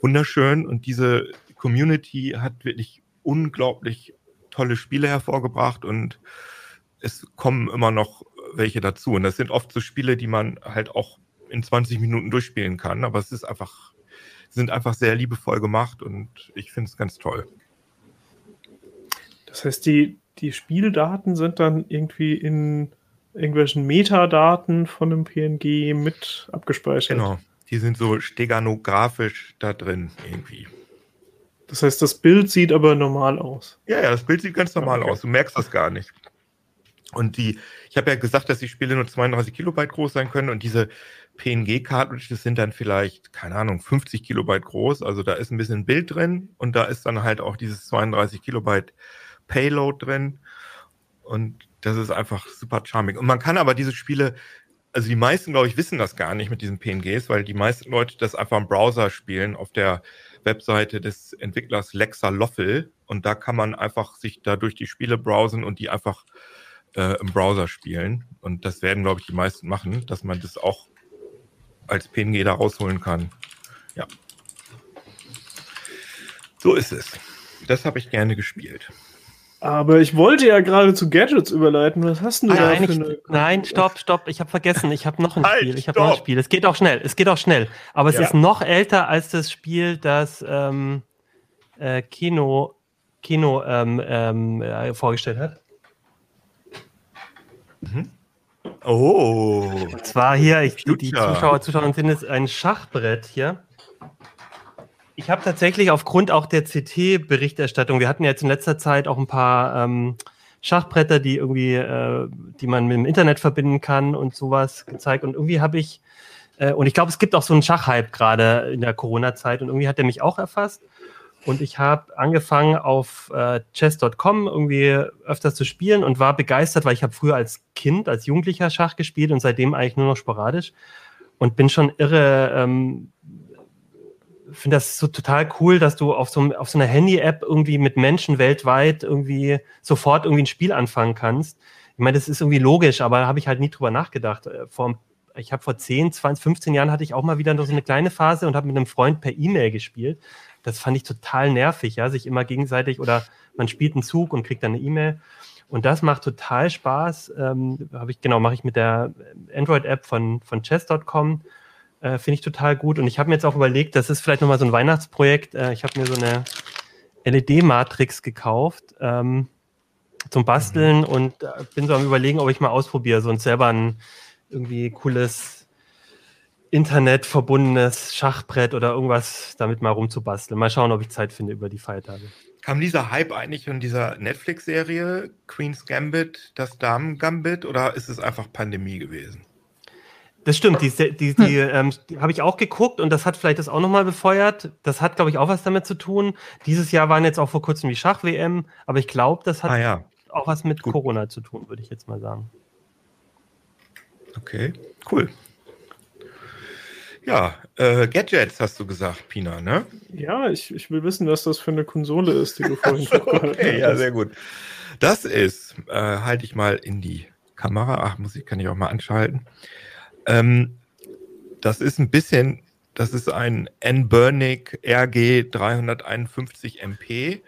wunderschön und diese Community hat wirklich unglaublich tolle Spiele hervorgebracht und es kommen immer noch welche dazu. Und das sind oft so Spiele, die man halt auch in 20 Minuten durchspielen kann. Aber es ist einfach, sind einfach sehr liebevoll gemacht und ich finde es ganz toll. Das heißt, die, die Spieldaten sind dann irgendwie in irgendwelchen Metadaten von einem PNG mit abgespeichert. Genau, die sind so steganografisch da drin irgendwie. Das heißt, das Bild sieht aber normal aus. Ja, ja, das Bild sieht ganz normal okay. aus. Du merkst das gar nicht. Und die, ich habe ja gesagt, dass die Spiele nur 32 Kilobyte groß sein können und diese PNG-Cartridges sind dann vielleicht, keine Ahnung, 50 Kilobyte groß. Also da ist ein bisschen Bild drin und da ist dann halt auch dieses 32 Kilobyte Payload drin. Und das ist einfach super charming. Und man kann aber diese Spiele, also die meisten, glaube ich, wissen das gar nicht mit diesen PNGs, weil die meisten Leute das einfach im Browser spielen auf der Webseite des Entwicklers Lexa Loffel und da kann man einfach sich da durch die Spiele browsen und die einfach äh, im Browser spielen. Und das werden, glaube ich, die meisten machen, dass man das auch als PNG da rausholen kann. Ja. So ist es. Das habe ich gerne gespielt. Aber ich wollte ja gerade zu Gadgets überleiten. Was hast du ah, da für eine... Nein, stopp, stopp. Ich habe vergessen. Ich habe noch ein halt, Spiel. Ich habe noch ein Spiel. Es geht auch schnell. Es geht auch schnell. Aber es ja. ist noch älter als das Spiel, das ähm, äh, Kino, Kino ähm, ähm, äh, vorgestellt hat. Mhm. Oh. Und zwar hier, ich, die Zuschauer, Zuschauer sind es ein Schachbrett hier ich habe tatsächlich aufgrund auch der CT-Berichterstattung, wir hatten jetzt in letzter Zeit auch ein paar ähm, Schachbretter, die irgendwie, äh, die man mit dem Internet verbinden kann und sowas gezeigt. Und irgendwie habe ich, äh, und ich glaube, es gibt auch so einen Schachhype gerade in der Corona-Zeit und irgendwie hat er mich auch erfasst. Und ich habe angefangen auf äh, chess.com irgendwie öfters zu spielen und war begeistert, weil ich habe früher als Kind, als Jugendlicher Schach gespielt und seitdem eigentlich nur noch sporadisch und bin schon irre. Ähm, finde das so total cool, dass du auf so, auf so einer Handy-App irgendwie mit Menschen weltweit irgendwie sofort irgendwie ein Spiel anfangen kannst. Ich meine, das ist irgendwie logisch, aber da habe ich halt nie drüber nachgedacht. Äh, vor, ich habe vor 10, 20, 15 Jahren hatte ich auch mal wieder so eine kleine Phase und habe mit einem Freund per E-Mail gespielt. Das fand ich total nervig, ja, sich immer gegenseitig oder man spielt einen Zug und kriegt dann eine E-Mail. Und das macht total Spaß. Ähm, habe ich, genau, mache ich mit der Android-App von, von chess.com äh, Finde ich total gut. Und ich habe mir jetzt auch überlegt, das ist vielleicht nochmal so ein Weihnachtsprojekt. Äh, ich habe mir so eine LED-Matrix gekauft ähm, zum Basteln mhm. und äh, bin so am überlegen, ob ich mal ausprobiere, so und selber ein irgendwie cooles Internet verbundenes Schachbrett oder irgendwas damit mal rumzubasteln. Mal schauen, ob ich Zeit finde über die Feiertage. Kam dieser Hype eigentlich in dieser Netflix-Serie Queen's Gambit, das Damen-Gambit, oder ist es einfach Pandemie gewesen? Das stimmt, die, die, die, ähm, die habe ich auch geguckt und das hat vielleicht das auch nochmal befeuert. Das hat, glaube ich, auch was damit zu tun. Dieses Jahr waren jetzt auch vor kurzem die Schach-WM, aber ich glaube, das hat ah, ja. auch was mit Gut. Corona zu tun, würde ich jetzt mal sagen. Okay, cool. Ja, äh, Gadgets hast du gesagt, Pina, ne? Ja, ich, ich will wissen, was das für eine Konsole ist, die du vorhin so, Okay, ja, sehr gut. Das ist, äh, halte ich mal in die Kamera. Ach, Musik kann ich auch mal anschalten. Ähm, das ist ein bisschen, das ist ein N-Burnick RG 351 MP.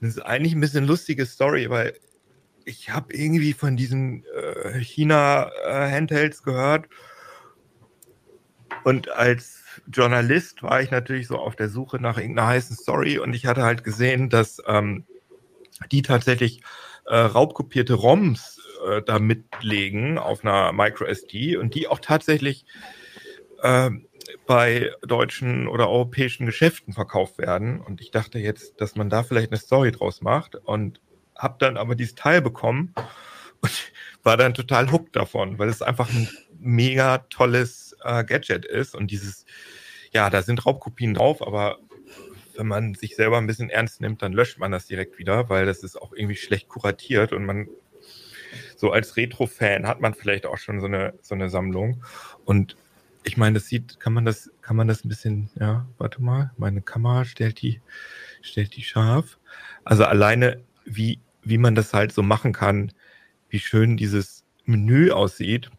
Das ist eigentlich ein bisschen lustige Story, weil ich habe irgendwie von diesen äh, China-Handhelds äh, gehört. Und als Journalist war ich natürlich so auf der Suche nach irgendeiner heißen Story und ich hatte halt gesehen, dass ähm, die tatsächlich äh, raubkopierte ROMs äh, da mitlegen auf einer MicroSD und die auch tatsächlich äh, bei deutschen oder europäischen Geschäften verkauft werden. Und ich dachte jetzt, dass man da vielleicht eine Story draus macht und habe dann aber dieses Teil bekommen und war dann total hooked davon, weil es einfach ein mega tolles äh, Gadget ist und dieses, ja, da sind Raubkopien drauf, aber wenn man sich selber ein bisschen ernst nimmt, dann löscht man das direkt wieder, weil das ist auch irgendwie schlecht kuratiert und man so als Retro-Fan hat man vielleicht auch schon so eine, so eine Sammlung. Und ich meine, das sieht, kann man das, kann man das ein bisschen, ja, warte mal, meine Kamera stellt die, stellt die scharf. Also alleine, wie, wie man das halt so machen kann, wie schön dieses Menü aussieht,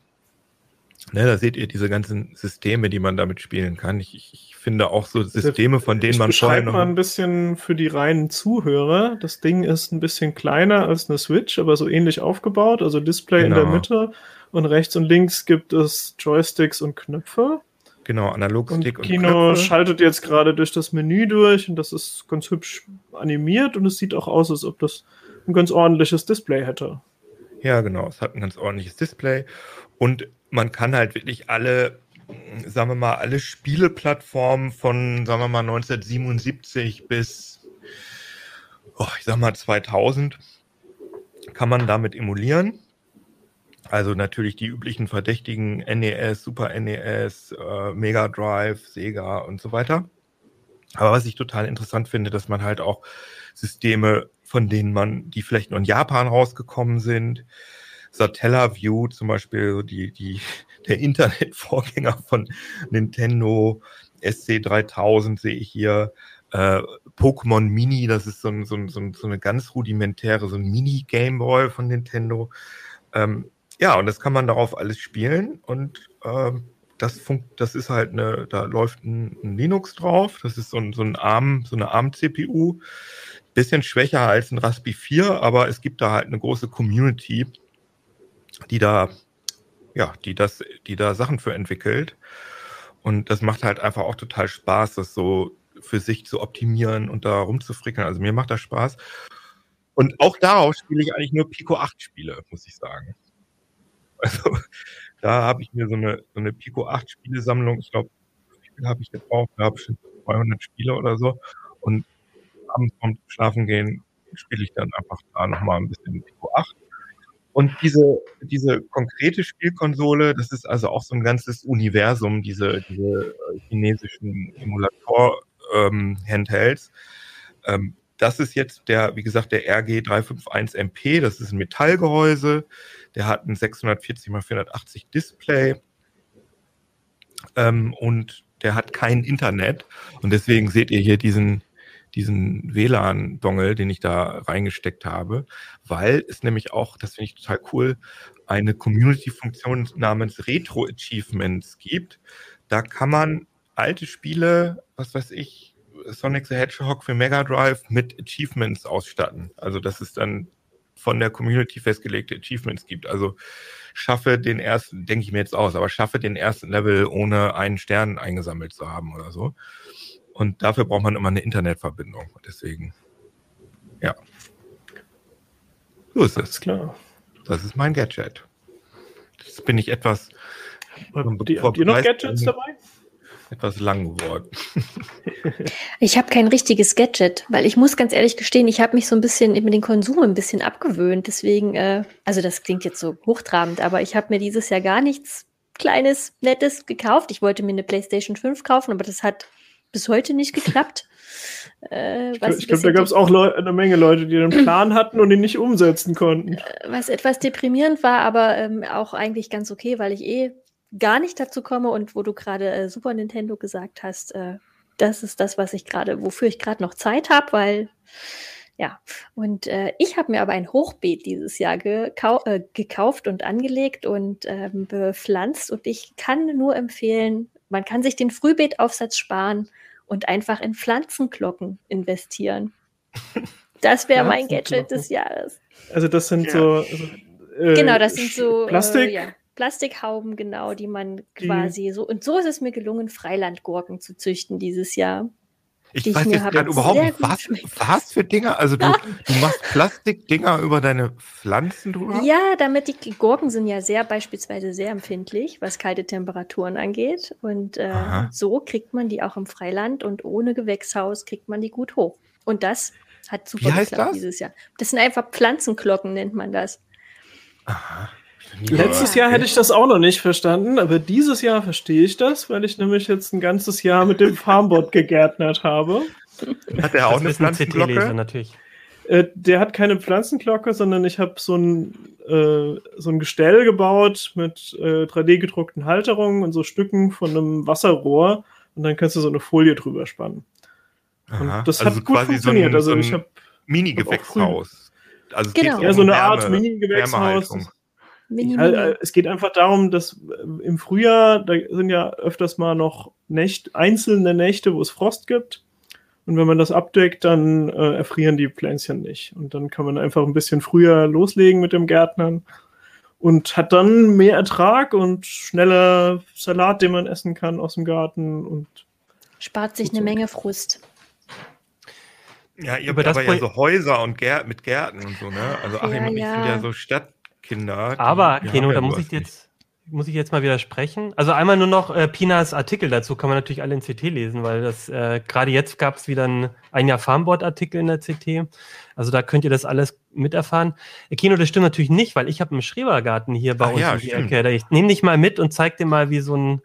Ne, da seht ihr diese ganzen Systeme, die man damit spielen kann. Ich, ich finde auch so Systeme, von denen ich man vorher noch... mal ein bisschen für die reinen Zuhörer. Das Ding ist ein bisschen kleiner als eine Switch, aber so ähnlich aufgebaut. Also Display genau. in der genau. Mitte und rechts und links gibt es Joysticks und Knöpfe. Genau, Analogstick und, und Kino Knöpfe. schaltet jetzt gerade durch das Menü durch und das ist ganz hübsch animiert und es sieht auch aus, als ob das ein ganz ordentliches Display hätte. Ja, genau, es hat ein ganz ordentliches Display und man kann halt wirklich alle, sagen wir mal, alle Spieleplattformen von, sagen wir mal, 1977 bis, oh, ich sag mal, 2000 kann man damit emulieren. Also natürlich die üblichen Verdächtigen NES, Super NES, äh, Mega Drive, Sega und so weiter. Aber was ich total interessant finde, dass man halt auch Systeme, von denen man, die vielleicht nur in Japan rausgekommen sind, Satellaview zum Beispiel, die, die, der Internetvorgänger von Nintendo, SC3000 sehe ich hier, äh, Pokémon Mini, das ist so, ein, so, ein, so, eine ganz rudimentäre, so ein Mini-Gameboy von Nintendo. Ähm, ja, und das kann man darauf alles spielen und ähm, das, funkt, das ist halt eine, da läuft ein, ein Linux drauf, das ist so ein, so ein ARM, so eine ARM-CPU, bisschen schwächer als ein Raspberry 4, aber es gibt da halt eine große Community, die da, ja, die das, die da Sachen für entwickelt. Und das macht halt einfach auch total Spaß, das so für sich zu optimieren und da rumzufrickeln. Also mir macht das Spaß. Und auch darauf spiele ich eigentlich nur Pico 8 Spiele, muss ich sagen. Also da habe ich mir so eine, so eine Pico 8 Spielesammlung, ich glaube, wie habe ich jetzt drauf? Da habe ich 200 Spiele oder so. Und abends vorm Schlafen gehen spiele ich dann einfach da nochmal ein bisschen Pico 8. Und diese, diese konkrete Spielkonsole, das ist also auch so ein ganzes Universum, diese, diese äh, chinesischen Emulator-Handhelds. Ähm, ähm, das ist jetzt der, wie gesagt, der RG351MP, das ist ein Metallgehäuse, der hat ein 640 x 480 Display. Ähm, und der hat kein Internet. Und deswegen seht ihr hier diesen, diesen WLAN-Dongle, den ich da reingesteckt habe, weil es nämlich auch, das finde ich total cool, eine Community-Funktion namens Retro Achievements gibt. Da kann man alte Spiele, was weiß ich, Sonic the Hedgehog für Mega Drive mit Achievements ausstatten. Also dass es dann von der Community festgelegte Achievements gibt. Also schaffe den ersten, denke ich mir jetzt aus, aber schaffe den ersten Level ohne einen Stern eingesammelt zu haben oder so. Und dafür braucht man immer eine Internetverbindung. Deswegen, ja. So ist es. Klar. Das ist mein Gadget. Jetzt bin ich etwas. Habt ihr, habt ihr noch Gadgets dabei? etwas lang geworden. ich habe kein richtiges Gadget, weil ich muss ganz ehrlich gestehen, ich habe mich so ein bisschen mit dem Konsum ein bisschen abgewöhnt. Deswegen, äh, also das klingt jetzt so hochtrabend, aber ich habe mir dieses Jahr gar nichts Kleines, Nettes gekauft. Ich wollte mir eine PlayStation 5 kaufen, aber das hat bis heute nicht geklappt. Äh, ich glaube, glaub, da gab es auch Leu eine Menge Leute, die einen Plan hatten und ihn nicht umsetzen konnten. Äh, was etwas deprimierend war, aber ähm, auch eigentlich ganz okay, weil ich eh gar nicht dazu komme und wo du gerade äh, Super Nintendo gesagt hast, äh, das ist das, was ich gerade, wofür ich gerade noch Zeit habe, weil ja, und äh, ich habe mir aber ein Hochbeet dieses Jahr gekau äh, gekauft und angelegt und ähm, bepflanzt und ich kann nur empfehlen, man kann sich den Frühbeetaufsatz sparen und einfach in Pflanzenglocken investieren. Das wäre mein Gadget des Jahres. Also das sind ja. so, also, äh, genau, das sind so Plastik. Äh, ja. Plastikhauben, genau, die man quasi so. Und so ist es mir gelungen, Freilandgurken zu züchten dieses Jahr. Ich weiß jetzt gerade überhaupt nicht, was, was für Dinger? Also du, du machst Plastikdinger über deine Pflanzen drüber? Ja, damit die Gurken sind ja sehr beispielsweise sehr empfindlich, was kalte Temperaturen angeht. Und äh, so kriegt man die auch im Freiland und ohne Gewächshaus kriegt man die gut hoch. Und das hat super Wie heißt das? dieses Jahr. Das sind einfach Pflanzenglocken, nennt man das. Aha. Letztes Jahr hätte ich das auch noch nicht verstanden, aber dieses Jahr verstehe ich das, weil ich nämlich jetzt ein ganzes Jahr mit dem Farmbot gegärtnert habe. Hat er auch eine Pflanzenglocke? natürlich. Äh, der hat keine Pflanzenglocke, sondern ich habe so ein, äh, so ein Gestell gebaut mit äh, 3D-gedruckten Halterungen und so Stücken von einem Wasserrohr und dann kannst du so eine Folie drüber spannen. Aha, und das also hat gut funktioniert. So ein, also ich habe Mini-Gewächshaus. Also genau. ja, so eine Art Mini-Gewächshaus. Ja, äh, es geht einfach darum, dass äh, im Frühjahr, da sind ja öfters mal noch Nächte, einzelne Nächte, wo es Frost gibt. Und wenn man das abdeckt, dann äh, erfrieren die Pflänzchen nicht. Und dann kann man einfach ein bisschen früher loslegen mit dem Gärtnern und hat dann mehr Ertrag und schneller Salat, den man essen kann aus dem Garten und spart sich eine so. Menge Frust. Ja, ihr habt aber ja so Häuser und Gär mit Gärten und so, ne? Also Achim ja, und ich ja. sind ja so Stadt, Kinder. Aber, Keno, da muss ich jetzt, muss ich jetzt mal widersprechen. Also einmal nur noch äh, Pinas Artikel dazu kann man natürlich alle in CT lesen, weil das äh, gerade jetzt gab es wieder ein, ein Jahr Farmboard-Artikel in der CT. Also da könnt ihr das alles miterfahren. Äh, Kino, das stimmt natürlich nicht, weil ich habe einen Schrebergarten hier bei Ach uns ja, in die stimmt. Ecke. Ich nehme dich mal mit und zeig dir mal, wie so ein,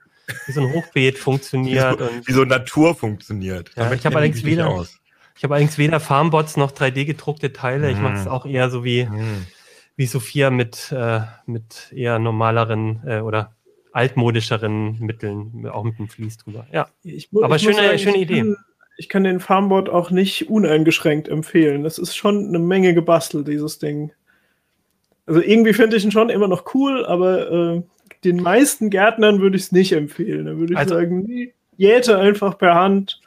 wie so ein Hochbeet funktioniert. Wie so, wie so Natur funktioniert. Ja, ich habe allerdings weder, ich habe allerdings weder Farmbots noch 3D gedruckte Teile. Ich mache es hm. auch eher so wie hm wie Sophia mit, äh, mit eher normaleren äh, oder altmodischeren Mitteln, auch mit dem Fließ drüber. Ja, ich, aber ich schöne, sagen, schöne Idee. Kann, ich kann den Farmboard auch nicht uneingeschränkt empfehlen. Das ist schon eine Menge gebastelt, dieses Ding. Also irgendwie finde ich ihn schon immer noch cool, aber äh, den meisten Gärtnern würde ich es nicht empfehlen. Da würde ich also, sagen, nee, jäte einfach per Hand.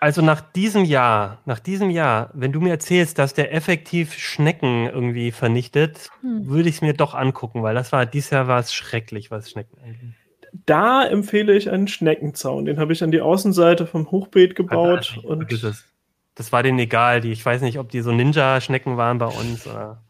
Also nach diesem Jahr, nach diesem Jahr, wenn du mir erzählst, dass der effektiv Schnecken irgendwie vernichtet, hm. würde ich es mir doch angucken, weil das war, dieses Jahr war es schrecklich, was Schnecken angeht. Da empfehle ich einen Schneckenzaun. Den habe ich an die Außenseite vom Hochbeet gebaut. Also, und das, das war denen egal. Die, ich weiß nicht, ob die so Ninja-Schnecken waren bei uns oder.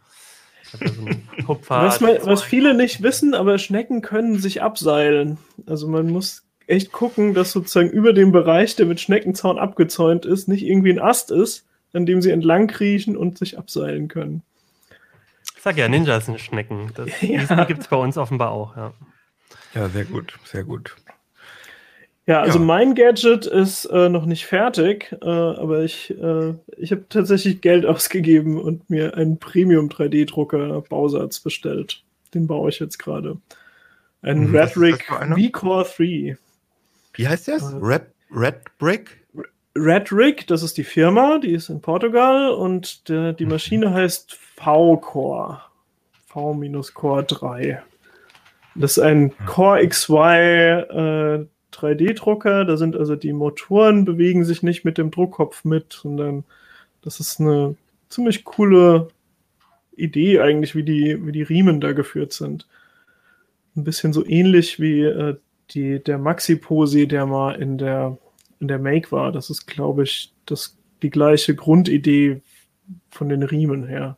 So was, man, was viele nicht wissen, aber Schnecken können sich abseilen. Also man muss echt gucken, dass sozusagen über dem Bereich, der mit Schneckenzaun abgezäunt ist, nicht irgendwie ein Ast ist, an dem sie entlang kriechen und sich abseilen können. Ich sag ja, Ninjas sind Schnecken. Das, ja. gibt es bei uns offenbar auch, ja. Ja, sehr gut, sehr gut. Ja, also ja. mein Gadget ist äh, noch nicht fertig, äh, aber ich, äh, ich habe tatsächlich Geld ausgegeben und mir einen Premium 3D-Drucker Bausatz bestellt. Den baue ich jetzt gerade. Ein hm, Redrick V-Core 3. Wie heißt das? Äh, Red, Red Brick? Redrick, das ist die Firma, die ist in Portugal und der, die mhm. Maschine heißt V-Core. V-Core 3. Das ist ein Core XY 3D-Drucker. Da sind also die Motoren bewegen sich nicht mit dem Druckkopf mit, sondern das ist eine ziemlich coole Idee eigentlich, wie die, wie die Riemen da geführt sind. Ein bisschen so ähnlich wie äh, die, der Maxi-Posi, der mal in der, in der Make war. Das ist, glaube ich, das, die gleiche Grundidee von den Riemen her.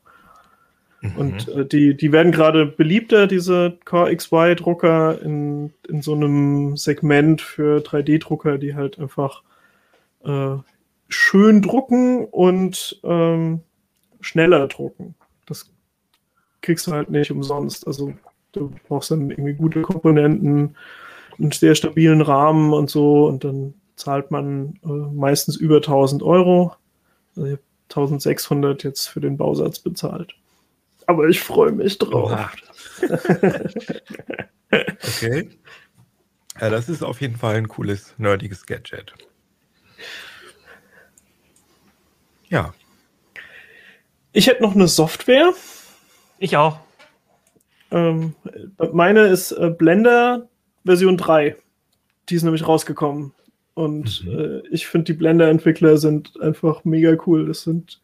Mhm. Und äh, die, die werden gerade beliebter, diese Core XY-Drucker, in, in so einem Segment für 3D-Drucker, die halt einfach äh, schön drucken und ähm, schneller drucken. Das kriegst du halt nicht umsonst. Also du brauchst dann irgendwie gute Komponenten, einen sehr stabilen Rahmen und so und dann zahlt man äh, meistens über 1000 Euro. Also ich habe 1600 jetzt für den Bausatz bezahlt aber ich freue mich drauf. okay. Ja, das ist auf jeden Fall ein cooles, nerdiges Gadget. Ja. Ich hätte noch eine Software. Ich auch. Ähm, meine ist äh, Blender Version 3. Die ist nämlich rausgekommen. Und mhm. äh, ich finde, die Blender-Entwickler sind einfach mega cool. Das sind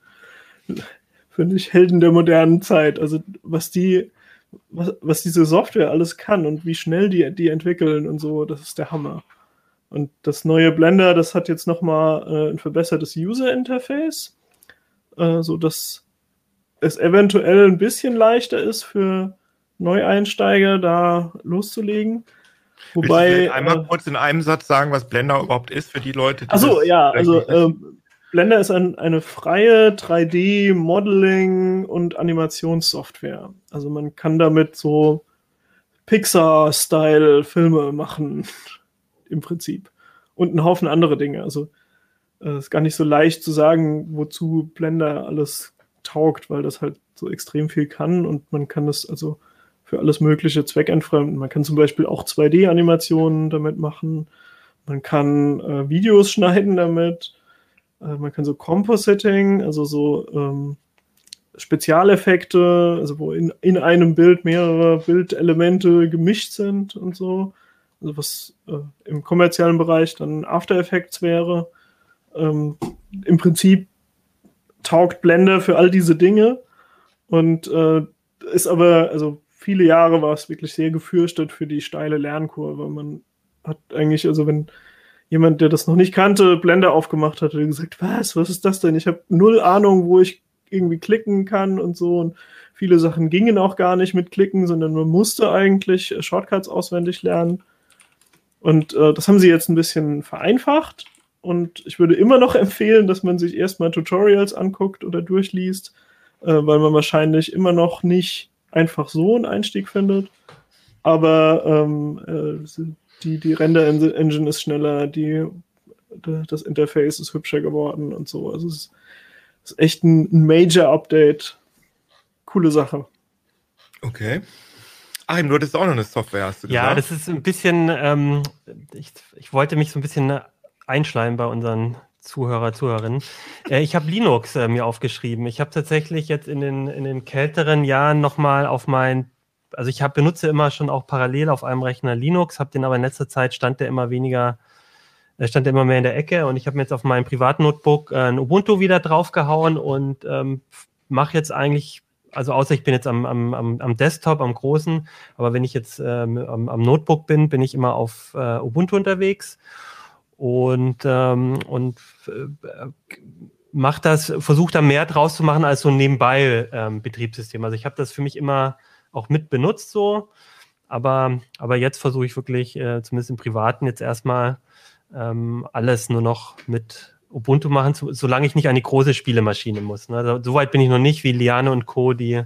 finde ich, Helden der modernen Zeit. Also was die, was, was diese Software alles kann und wie schnell die die entwickeln und so, das ist der Hammer. Und das neue Blender, das hat jetzt nochmal äh, ein verbessertes User-Interface, äh, so dass es eventuell ein bisschen leichter ist für Neueinsteiger da loszulegen. Wobei. einmal äh, kurz in einem Satz sagen, was Blender überhaupt ist für die Leute, die. Achso, ja, also ähm, Blender ist ein, eine freie 3D-Modeling- und Animationssoftware. Also man kann damit so Pixar-Style-Filme machen, im Prinzip. Und einen Haufen andere Dinge. Also es äh, ist gar nicht so leicht zu sagen, wozu Blender alles taugt, weil das halt so extrem viel kann und man kann das also für alles mögliche zweckentfremden. Man kann zum Beispiel auch 2D-Animationen damit machen. Man kann äh, Videos schneiden damit. Äh, man kann so Compositing, also so ähm, Spezialeffekte, also wo in, in einem Bild mehrere Bildelemente gemischt sind und so. Also was äh, im kommerziellen Bereich dann After Effects wäre. Ähm, Im Prinzip taugt Blender für all diese Dinge und äh, ist aber, also viele Jahre war es wirklich sehr gefürchtet für die steile Lernkurve. Man hat eigentlich, also wenn jemand, der das noch nicht kannte, Blender aufgemacht hat und gesagt, was, was ist das denn? Ich habe null Ahnung, wo ich irgendwie klicken kann und so. Und viele Sachen gingen auch gar nicht mit Klicken, sondern man musste eigentlich Shortcuts auswendig lernen. Und äh, das haben sie jetzt ein bisschen vereinfacht. Und ich würde immer noch empfehlen, dass man sich erstmal Tutorials anguckt oder durchliest, äh, weil man wahrscheinlich immer noch nicht einfach so einen Einstieg findet. Aber ähm, äh, die, die Render-Engine ist schneller, die, das Interface ist hübscher geworden und so. Also es ist echt ein Major-Update. Coole Sache. Okay. Achim, du hattest auch noch eine Software, hast du Ja, gesagt? das ist ein bisschen, ähm, ich, ich wollte mich so ein bisschen einschleimen bei unseren Zuhörer, Zuhörerinnen. Äh, ich habe Linux äh, mir aufgeschrieben. Ich habe tatsächlich jetzt in den, in den kälteren Jahren nochmal auf mein also ich hab, benutze immer schon auch parallel auf einem Rechner Linux, habe den aber in letzter Zeit stand der immer weniger, äh, stand der immer mehr in der Ecke und ich habe mir jetzt auf meinem Privatnotebook äh, ein Ubuntu wieder draufgehauen und ähm, mache jetzt eigentlich, also außer ich bin jetzt am, am, am Desktop, am großen, aber wenn ich jetzt ähm, am, am, Notebook bin, bin ich immer auf äh, Ubuntu unterwegs und, ähm, und äh, mache das, versuche da mehr draus zu machen als so ein nebenbei ähm, Betriebssystem. Also ich habe das für mich immer auch mit benutzt so. Aber, aber jetzt versuche ich wirklich, äh, zumindest im Privaten, jetzt erstmal ähm, alles nur noch mit Ubuntu machen, solange ich nicht an die große Spielemaschine muss. Ne? So weit bin ich noch nicht wie Liane und Co., die,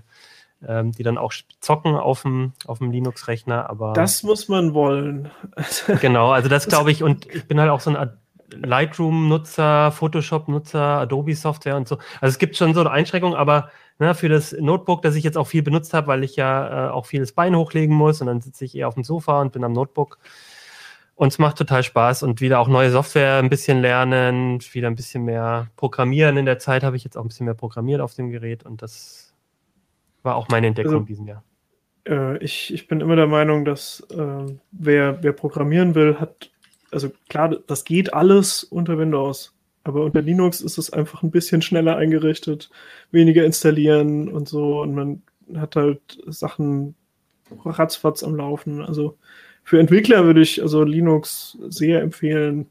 ähm, die dann auch zocken auf dem, auf dem Linux-Rechner. Aber das muss man wollen. genau, also das glaube ich, und ich bin halt auch so ein Lightroom-Nutzer, Photoshop-Nutzer, Adobe-Software und so. Also es gibt schon so eine Einschränkung, aber ne, für das Notebook, das ich jetzt auch viel benutzt habe, weil ich ja äh, auch vieles Bein hochlegen muss und dann sitze ich eher auf dem Sofa und bin am Notebook. Und es macht total Spaß und wieder auch neue Software ein bisschen lernen, wieder ein bisschen mehr programmieren. In der Zeit habe ich jetzt auch ein bisschen mehr programmiert auf dem Gerät und das war auch meine Entdeckung also, in diesem Jahr. Äh, ich, ich bin immer der Meinung, dass äh, wer, wer programmieren will, hat, also klar, das geht alles unter Windows. Aber unter Linux ist es einfach ein bisschen schneller eingerichtet, weniger installieren und so. Und man hat halt Sachen ratzfatz am Laufen. Also für Entwickler würde ich also Linux sehr empfehlen.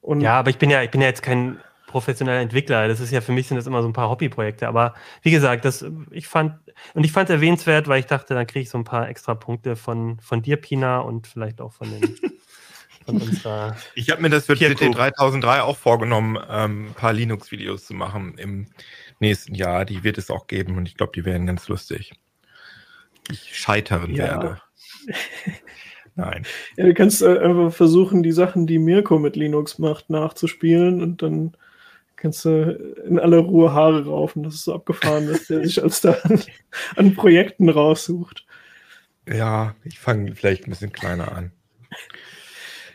Und ja, aber ich bin ja, ich bin ja jetzt kein professioneller Entwickler. Das ist ja für mich sind das immer so ein paar Hobbyprojekte. Aber wie gesagt, das ich fand und ich fand es erwähnenswert, weil ich dachte, dann kriege ich so ein paar extra Punkte von von dir, Pina, und vielleicht auch von den von unserer. Ich habe mir das für CT 3003 auch vorgenommen, ähm, ein paar Linux-Videos zu machen im nächsten Jahr. Die wird es auch geben und ich glaube, die werden ganz lustig. Ich scheitern ja. werde. Nein. Ja, du kannst äh, einfach versuchen, die Sachen, die Mirko mit Linux macht, nachzuspielen und dann kannst du in aller Ruhe Haare raufen. Das ist so abgefahren, dass der sich als da an, an Projekten raussucht. Ja, ich fange vielleicht ein bisschen kleiner an.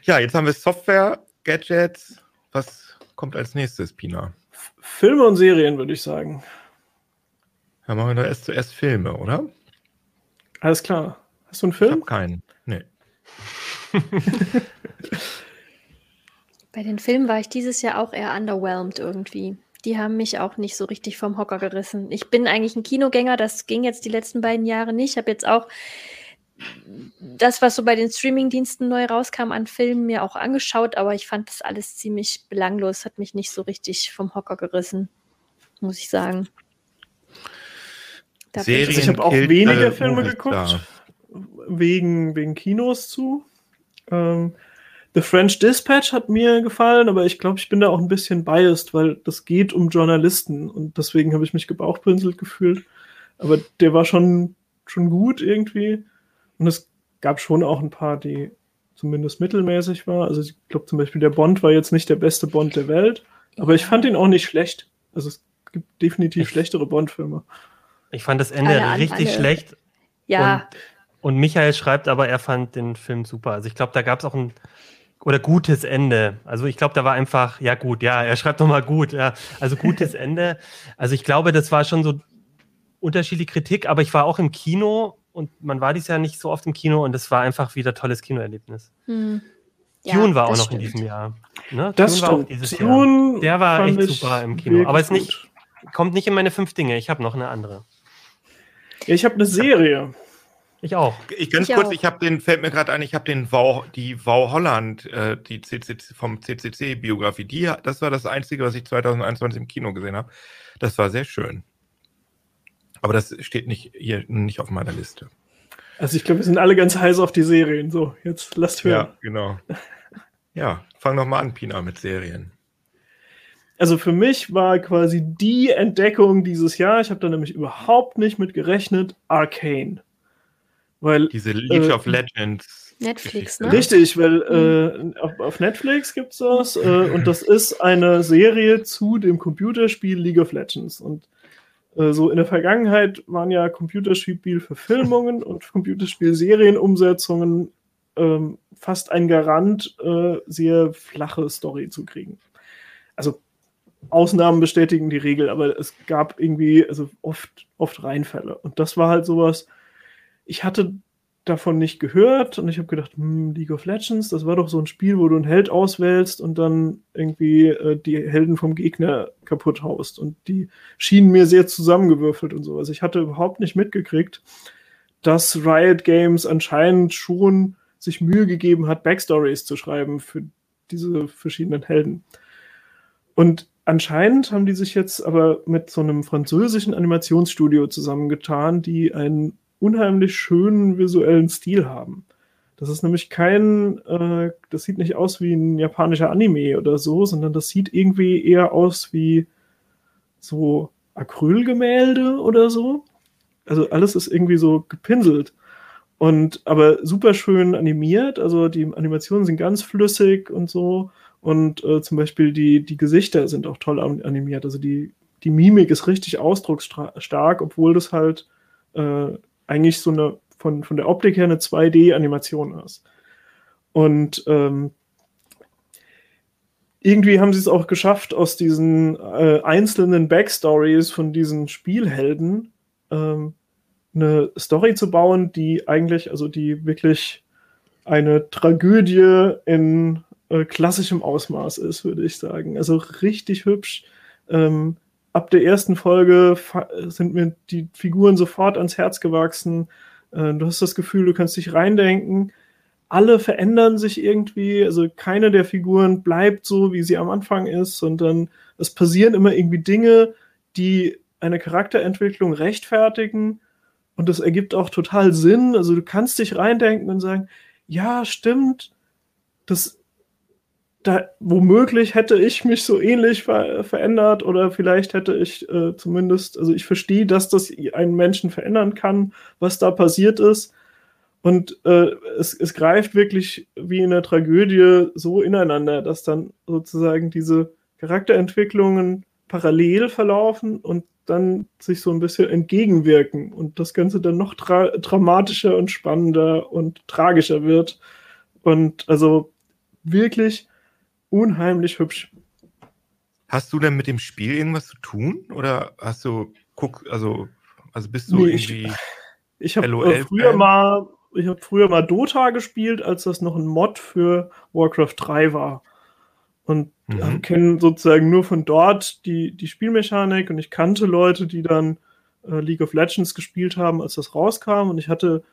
Ja, jetzt haben wir Software, Gadgets. Was kommt als nächstes, Pina? Filme und Serien, würde ich sagen. Ja, machen wir doch erst zuerst Filme, oder? Alles klar. Hast du einen Film? Ich habe keinen. Nee. Bei den Filmen war ich dieses Jahr auch eher underwhelmed irgendwie. Die haben mich auch nicht so richtig vom Hocker gerissen. Ich bin eigentlich ein Kinogänger, das ging jetzt die letzten beiden Jahre nicht. Ich habe jetzt auch das, was so bei den Streamingdiensten neu rauskam an Filmen, mir auch angeschaut, aber ich fand das alles ziemlich belanglos, hat mich nicht so richtig vom Hocker gerissen, muss ich sagen. Serien ich habe auch weniger Filme geguckt, wegen, wegen Kinos zu. Ähm, The French Dispatch hat mir gefallen, aber ich glaube, ich bin da auch ein bisschen biased, weil das geht um Journalisten und deswegen habe ich mich gebauchpinselt gefühlt. Aber der war schon, schon gut irgendwie. Und es gab schon auch ein paar, die zumindest mittelmäßig waren. Also ich glaube zum Beispiel, der Bond war jetzt nicht der beste Bond der Welt, aber ich fand ihn auch nicht schlecht. Also es gibt definitiv ich, schlechtere Bond-Filme. Ich fand das Ende alle, richtig alle. schlecht. Ja. Und, und, Michael schreibt aber, er fand den Film super. Also ich glaube, da gab es auch ein oder gutes Ende. Also ich glaube, da war einfach, ja gut, ja, er schreibt nochmal gut, ja. Also gutes Ende. Also ich glaube, das war schon so unterschiedliche Kritik, aber ich war auch im Kino und man war dies Jahr nicht so oft im Kino und es war einfach wieder tolles Kinoerlebnis. Hm. Dune ja, war auch noch stimmt. in diesem Jahr. Ne? Das Dune war auch dieses Dune Jahr. Der war echt super im Kino. Aber es nicht, kommt nicht in meine fünf Dinge. Ich habe noch eine andere. Ja, ich habe eine Serie. Ich auch. Ich ganz ich kurz, auch. ich habe den, fällt mir gerade ein, ich habe den Wow, die Wow Holland, äh, die CCC, vom CCC-Biografie, die, das war das Einzige, was ich 2021 im Kino gesehen habe. Das war sehr schön. Aber das steht nicht hier nicht auf meiner Liste. Also ich glaube, wir sind alle ganz heiß auf die Serien. So, jetzt lasst hören. Ja, genau. Ja, fang noch mal an, Pina, mit Serien. Also für mich war quasi die Entdeckung dieses Jahr, ich habe da nämlich überhaupt nicht mit gerechnet, Arcane. Weil, Diese League äh, of Legends. Netflix, ne? Richtig, weil mhm. äh, auf, auf, Netflix gibt es das äh, und das ist eine Serie zu dem Computerspiel League of Legends. Und äh, so in der Vergangenheit waren ja Computerspielverfilmungen und Computerspiel-Serienumsetzungen ähm, fast ein Garant, äh, sehr flache Story zu kriegen. Also Ausnahmen bestätigen die Regel, aber es gab irgendwie also oft, oft Reinfälle. Und das war halt sowas, ich hatte davon nicht gehört und ich habe gedacht, hm, League of Legends, das war doch so ein Spiel, wo du einen Held auswählst und dann irgendwie äh, die Helden vom Gegner kaputt haust. Und die schienen mir sehr zusammengewürfelt und so. Also ich hatte überhaupt nicht mitgekriegt, dass Riot Games anscheinend schon sich Mühe gegeben hat, Backstories zu schreiben für diese verschiedenen Helden. Und anscheinend haben die sich jetzt aber mit so einem französischen Animationsstudio zusammengetan, die einen unheimlich schönen visuellen Stil haben. Das ist nämlich kein, äh, das sieht nicht aus wie ein japanischer Anime oder so, sondern das sieht irgendwie eher aus wie so Acrylgemälde oder so. Also alles ist irgendwie so gepinselt. Und aber super schön animiert. Also die Animationen sind ganz flüssig und so. Und äh, zum Beispiel die, die Gesichter sind auch toll animiert. Also die, die Mimik ist richtig ausdrucksstark, obwohl das halt äh, eigentlich so eine von, von der Optik her eine 2D-Animation ist. Und ähm, irgendwie haben sie es auch geschafft, aus diesen äh, einzelnen Backstories von diesen Spielhelden ähm, eine Story zu bauen, die eigentlich, also die wirklich eine Tragödie in äh, klassischem Ausmaß ist, würde ich sagen. Also richtig hübsch. Ähm, ab der ersten Folge sind mir die Figuren sofort ans Herz gewachsen. Äh, du hast das Gefühl, du kannst dich reindenken. Alle verändern sich irgendwie. Also keine der Figuren bleibt so, wie sie am Anfang ist, sondern es passieren immer irgendwie Dinge, die eine Charakterentwicklung rechtfertigen und das ergibt auch total Sinn. Also du kannst dich reindenken und sagen, ja, stimmt, das da womöglich hätte ich mich so ähnlich ver verändert oder vielleicht hätte ich äh, zumindest, also ich verstehe, dass das einen Menschen verändern kann, was da passiert ist. Und äh, es, es greift wirklich wie in einer Tragödie so ineinander, dass dann sozusagen diese Charakterentwicklungen parallel verlaufen und dann sich so ein bisschen entgegenwirken und das Ganze dann noch dra dramatischer und spannender und tragischer wird. Und also wirklich unheimlich hübsch. Hast du denn mit dem Spiel irgendwas zu tun? Oder hast du, guck, also, also bist du nee, irgendwie. Ich, ich habe äh, früher mal, ich habe früher mal Dota gespielt, als das noch ein Mod für Warcraft 3 war. Und mhm. kenne sozusagen nur von dort die, die Spielmechanik und ich kannte Leute, die dann äh, League of Legends gespielt haben, als das rauskam. Und ich hatte,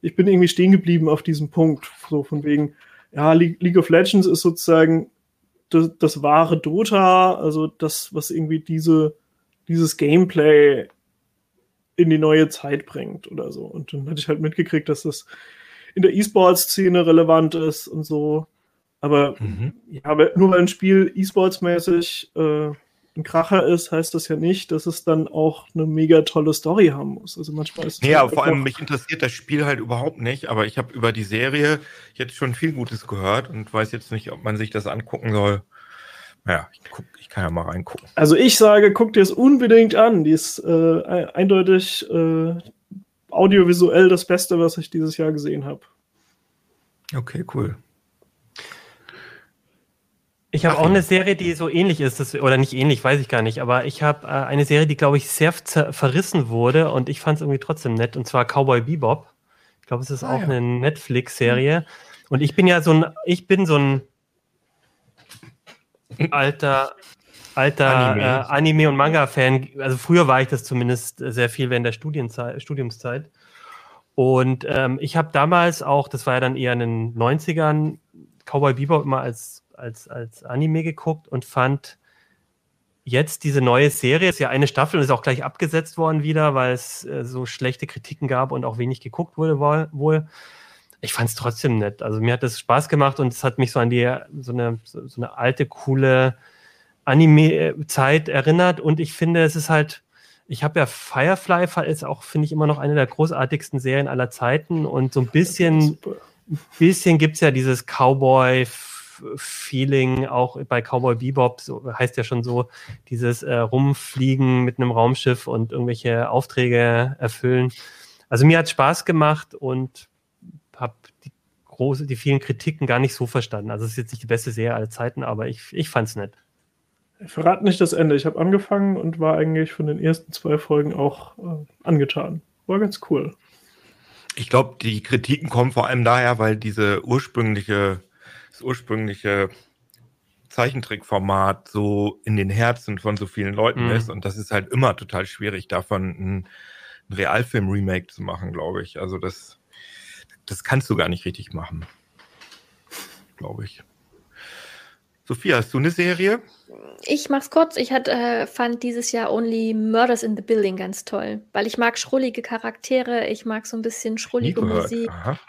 ich bin irgendwie stehen geblieben auf diesem Punkt, so von wegen, ja, Le League of Legends ist sozusagen das, das wahre Dota, also das, was irgendwie diese, dieses Gameplay in die neue Zeit bringt oder so. Und dann hatte ich halt mitgekriegt, dass das in der E-Sports-Szene relevant ist und so. Aber mhm. ja, nur weil ein Spiel E-Sports-mäßig äh, ein Kracher ist, heißt das ja nicht, dass es dann auch eine mega tolle Story haben muss. Also manchmal ist es. Ja, halt vor allem mich interessiert das Spiel halt überhaupt nicht, aber ich habe über die Serie jetzt schon viel Gutes gehört und weiß jetzt nicht, ob man sich das angucken soll. Ja, ich, guck, ich kann ja mal reingucken. Also ich sage, guck dir es unbedingt an. Die ist äh, eindeutig äh, audiovisuell das Beste, was ich dieses Jahr gesehen habe. Okay, cool. Ich habe auch eine Serie, die so ähnlich ist, das, oder nicht ähnlich, weiß ich gar nicht, aber ich habe äh, eine Serie, die, glaube ich, sehr verrissen wurde und ich fand es irgendwie trotzdem nett, und zwar Cowboy Bebop. Ich glaube, es ist ah, auch ja. eine Netflix-Serie. Mhm. Und ich bin ja so ein, ich bin so ein alter, alter Anime, äh, Anime und Manga-Fan. Also früher war ich das zumindest sehr viel während der Studienzeit, Studiumszeit. Und ähm, ich habe damals auch, das war ja dann eher in den 90ern, Cowboy Bebop immer als als, als Anime geguckt und fand jetzt diese neue Serie, ist ja eine Staffel und ist auch gleich abgesetzt worden wieder, weil es äh, so schlechte Kritiken gab und auch wenig geguckt wurde wohl. Ich fand es trotzdem nett. Also mir hat das Spaß gemacht und es hat mich so an die so eine, so, so eine alte, coole Anime-Zeit erinnert und ich finde, es ist halt, ich habe ja Firefly, ist auch, finde ich, immer noch eine der großartigsten Serien aller Zeiten und so ein bisschen, bisschen gibt es ja dieses Cowboy- Feeling auch bei Cowboy Bebop, so heißt ja schon so, dieses äh, Rumfliegen mit einem Raumschiff und irgendwelche Aufträge erfüllen. Also mir hat Spaß gemacht und habe die große, die vielen Kritiken gar nicht so verstanden. Also es ist jetzt nicht die beste Serie aller Zeiten, aber ich, ich fand es nett. Ich verrate nicht das Ende. Ich habe angefangen und war eigentlich von den ersten zwei Folgen auch äh, angetan. War ganz cool. Ich glaube, die Kritiken kommen vor allem daher, weil diese ursprüngliche das ursprüngliche Zeichentrickformat so in den Herzen von so vielen Leuten mhm. ist. Und das ist halt immer total schwierig, davon ein, ein Realfilm-Remake zu machen, glaube ich. Also das, das kannst du gar nicht richtig machen. Glaube ich. Sophia, hast du eine Serie? Ich mach's kurz. Ich hat, äh, fand dieses Jahr Only Murders in the Building ganz toll, weil ich mag schrullige Charaktere, ich mag so ein bisschen schrullige Musik. Aha.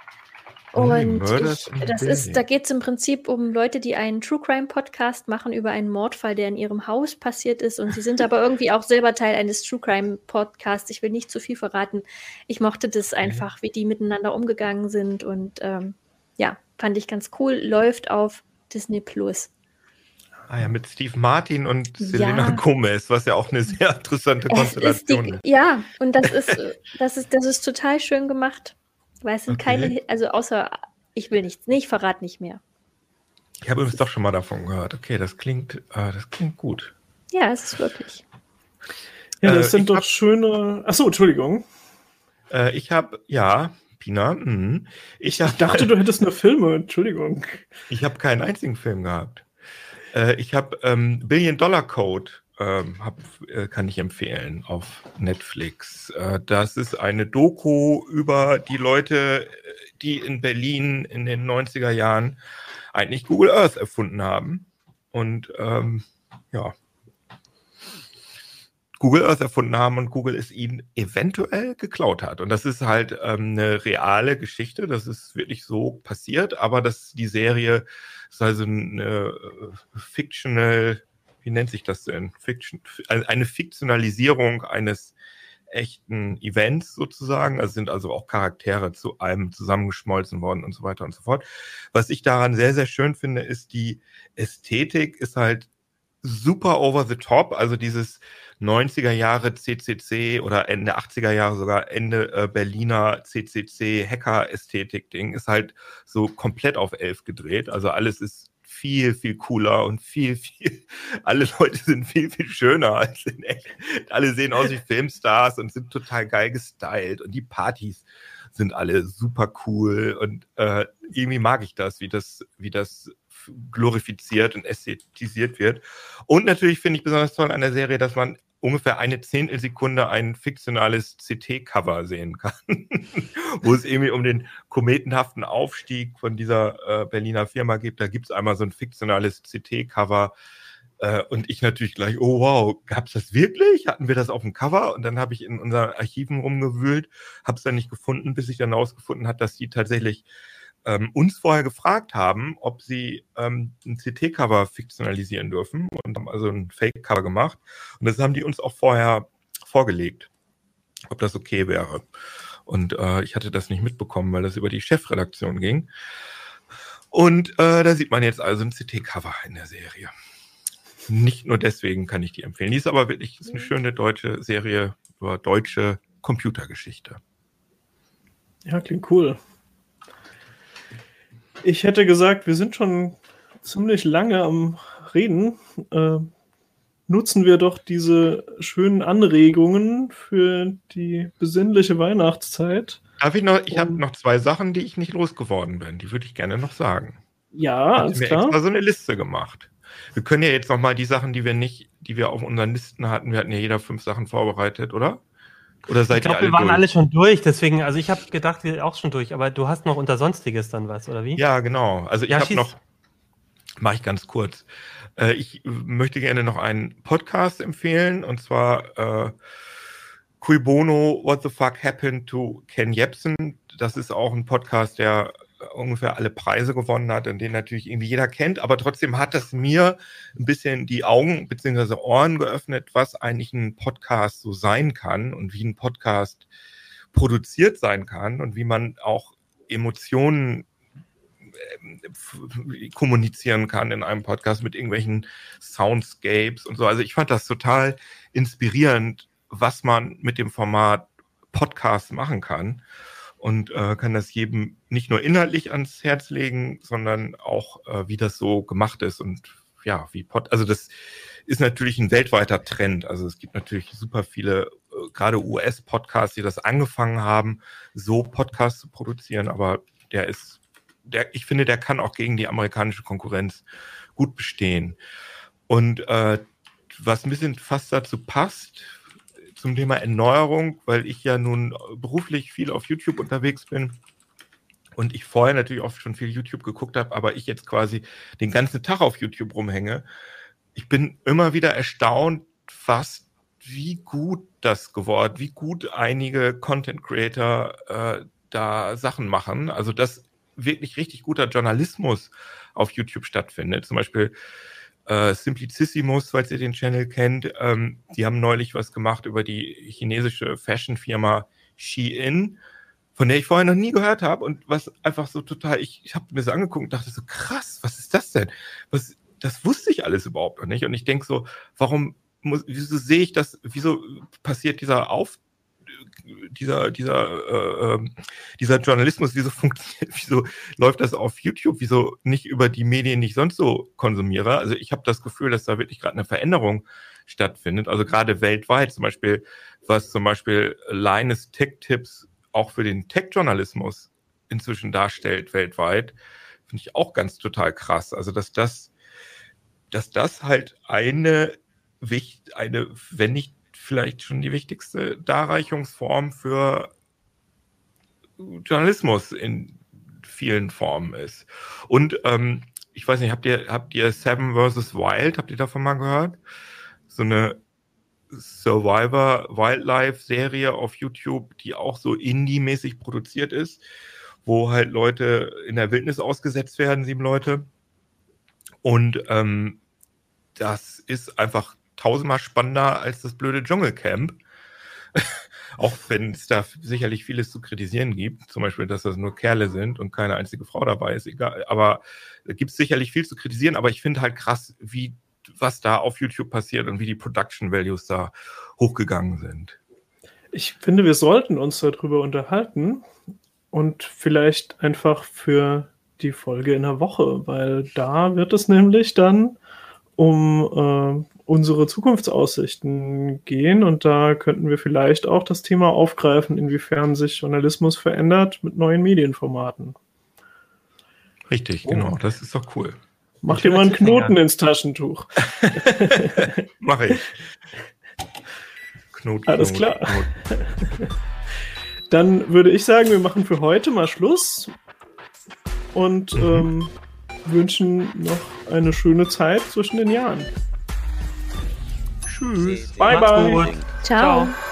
Und ich, das ist, da geht es im Prinzip um Leute, die einen True Crime Podcast machen über einen Mordfall, der in ihrem Haus passiert ist. Und sie sind aber irgendwie auch selber Teil eines True Crime Podcasts. Ich will nicht zu viel verraten. Ich mochte das einfach, wie die miteinander umgegangen sind. Und ähm, ja, fand ich ganz cool. Läuft auf Disney Plus. Ah ja, mit Steve Martin und Selena ja. Gomez, was ja auch eine sehr interessante Konstellation ist. Die, ja, und das ist, das ist, das ist total schön gemacht. Weil es sind okay. keine, also außer, ich will nichts, nee, ich verrate nicht mehr. Ich habe übrigens doch schon mal davon gehört. Okay, das klingt, äh, das klingt gut. Ja, es ist wirklich. Ja, das äh, sind doch hab, schöne. Achso, Entschuldigung. Äh, ich habe, ja, Pina. Mh. Ich, hab, ich dachte, du hättest nur Filme. Entschuldigung. Ich habe keinen einzigen Film gehabt. Äh, ich habe ähm, Billion Dollar Code ähm, hab, äh, kann ich empfehlen auf Netflix. Äh, das ist eine Doku über die Leute, die in Berlin in den 90er Jahren eigentlich Google Earth erfunden haben. Und ähm, ja, Google Earth erfunden haben und Google es ihnen eventuell geklaut hat. Und das ist halt ähm, eine reale Geschichte, das ist wirklich so passiert, aber das, die Serie ist also eine äh, fictional wie nennt sich das denn? Fiction, eine Fiktionalisierung eines echten Events sozusagen. Also sind also auch Charaktere zu einem zusammengeschmolzen worden und so weiter und so fort. Was ich daran sehr, sehr schön finde, ist die Ästhetik ist halt super over the top. Also dieses 90er Jahre CCC oder Ende 80er Jahre sogar Ende äh, Berliner CCC Hacker Ästhetik Ding ist halt so komplett auf elf gedreht. Also alles ist viel, viel cooler und viel, viel, alle Leute sind viel, viel schöner als in echt. Alle sehen aus wie Filmstars und sind total geil gestylt und die Partys sind alle super cool und äh, irgendwie mag ich das, wie das, wie das glorifiziert und ästhetisiert wird. Und natürlich finde ich besonders toll an der Serie, dass man ungefähr eine Zehntelsekunde ein fiktionales CT-Cover sehen kann, wo es irgendwie um den kometenhaften Aufstieg von dieser äh, Berliner Firma geht. Da gibt es einmal so ein fiktionales CT-Cover. Äh, und ich natürlich gleich, oh wow, gab es das wirklich? Hatten wir das auf dem Cover? Und dann habe ich in unseren Archiven rumgewühlt, habe es dann nicht gefunden, bis ich dann herausgefunden habe, dass die tatsächlich ähm, uns vorher gefragt haben, ob sie ähm, ein CT-Cover fiktionalisieren dürfen und haben also ein Fake-Cover gemacht. Und das haben die uns auch vorher vorgelegt, ob das okay wäre. Und äh, ich hatte das nicht mitbekommen, weil das über die Chefredaktion ging. Und äh, da sieht man jetzt also ein CT-Cover in der Serie. Nicht nur deswegen kann ich die empfehlen. Die ist aber wirklich ist eine schöne deutsche Serie über deutsche Computergeschichte. Ja, klingt cool. Ich hätte gesagt, wir sind schon ziemlich lange am Reden. Äh, nutzen wir doch diese schönen Anregungen für die besinnliche Weihnachtszeit. Darf ich noch, ich habe noch zwei Sachen, die ich nicht losgeworden bin. Die würde ich gerne noch sagen. Ja, alles mir klar. extra so eine Liste gemacht. Wir können ja jetzt noch mal die Sachen, die wir nicht, die wir auf unseren Listen hatten, wir hatten ja jeder fünf Sachen vorbereitet, oder? Oder seid ich glaube, wir waren durch? alle schon durch, deswegen, also ich habe gedacht, wir auch schon durch, aber du hast noch unter Sonstiges dann was, oder wie? Ja, genau. Also ich ja, habe noch, mache ich ganz kurz. Äh, ich möchte gerne noch einen Podcast empfehlen und zwar äh, Cui Bono, What the Fuck Happened to Ken Jebsen. Das ist auch ein Podcast, der ungefähr alle Preise gewonnen hat und den natürlich irgendwie jeder kennt, aber trotzdem hat das mir ein bisschen die Augen bzw. Ohren geöffnet, was eigentlich ein Podcast so sein kann und wie ein Podcast produziert sein kann und wie man auch Emotionen äh, kommunizieren kann in einem Podcast mit irgendwelchen Soundscapes und so. Also ich fand das total inspirierend, was man mit dem Format Podcast machen kann und äh, kann das jedem nicht nur inhaltlich ans Herz legen, sondern auch, äh, wie das so gemacht ist und ja, wie Pod, also das ist natürlich ein weltweiter Trend. Also es gibt natürlich super viele, äh, gerade US-Podcasts, die das angefangen haben, so Podcasts zu produzieren, aber der ist, der, ich finde, der kann auch gegen die amerikanische Konkurrenz gut bestehen. Und äh, was ein bisschen fast dazu passt, zum Thema Erneuerung, weil ich ja nun beruflich viel auf YouTube unterwegs bin und ich vorher natürlich auch schon viel YouTube geguckt habe, aber ich jetzt quasi den ganzen Tag auf YouTube rumhänge. Ich bin immer wieder erstaunt, was, wie gut das geworden, wie gut einige Content Creator äh, da Sachen machen. Also das wirklich richtig guter Journalismus auf YouTube stattfindet. Zum Beispiel äh, Simplicissimus, falls ihr den Channel kennt, ähm, die haben neulich was gemacht über die chinesische Fashion-Firma Shein, von der ich vorher noch nie gehört habe und was einfach so total, ich, ich habe mir das angeguckt und dachte so, krass, was ist das denn? Was, das wusste ich alles überhaupt noch nicht. Und ich denke so, warum muss, wieso sehe ich das, wieso passiert dieser Auf, dieser, dieser, äh, ähm, dieser Journalismus, wieso funktioniert, wieso läuft das auf YouTube, wieso nicht über die Medien, die ich sonst so konsumiere? Also ich habe das Gefühl, dass da wirklich gerade eine Veränderung stattfindet. Also gerade weltweit, zum Beispiel, was zum Beispiel Linus Tech Tips auch für den Tech-Journalismus inzwischen darstellt weltweit, finde ich auch ganz total krass. Also dass das, dass das halt eine eine, wenn nicht vielleicht schon die wichtigste Darreichungsform für Journalismus in vielen Formen ist. Und ähm, ich weiß nicht, habt ihr, habt ihr Seven vs. Wild, habt ihr davon mal gehört? So eine Survivor Wildlife Serie auf YouTube, die auch so Indie-mäßig produziert ist, wo halt Leute in der Wildnis ausgesetzt werden, sieben Leute. Und ähm, das ist einfach tausendmal spannender als das blöde Dschungelcamp. Auch wenn es da sicherlich vieles zu kritisieren gibt, zum Beispiel, dass das nur Kerle sind und keine einzige Frau dabei ist, egal. Aber da gibt es sicherlich viel zu kritisieren, aber ich finde halt krass, wie was da auf YouTube passiert und wie die Production Values da hochgegangen sind. Ich finde, wir sollten uns darüber unterhalten und vielleicht einfach für die Folge in der Woche, weil da wird es nämlich dann um äh, unsere Zukunftsaussichten gehen und da könnten wir vielleicht auch das Thema aufgreifen, inwiefern sich Journalismus verändert mit neuen Medienformaten. Richtig, oh. genau, das ist doch cool. Mach dir mal einen Knoten ins Taschentuch. Mache ich. Knoten. Alles klar. Knoten. Dann würde ich sagen, wir machen für heute mal Schluss und mhm. ähm, wünschen noch eine schöne Zeit zwischen den Jahren. Tschüss. Bye, bye. Ciao. Ciao.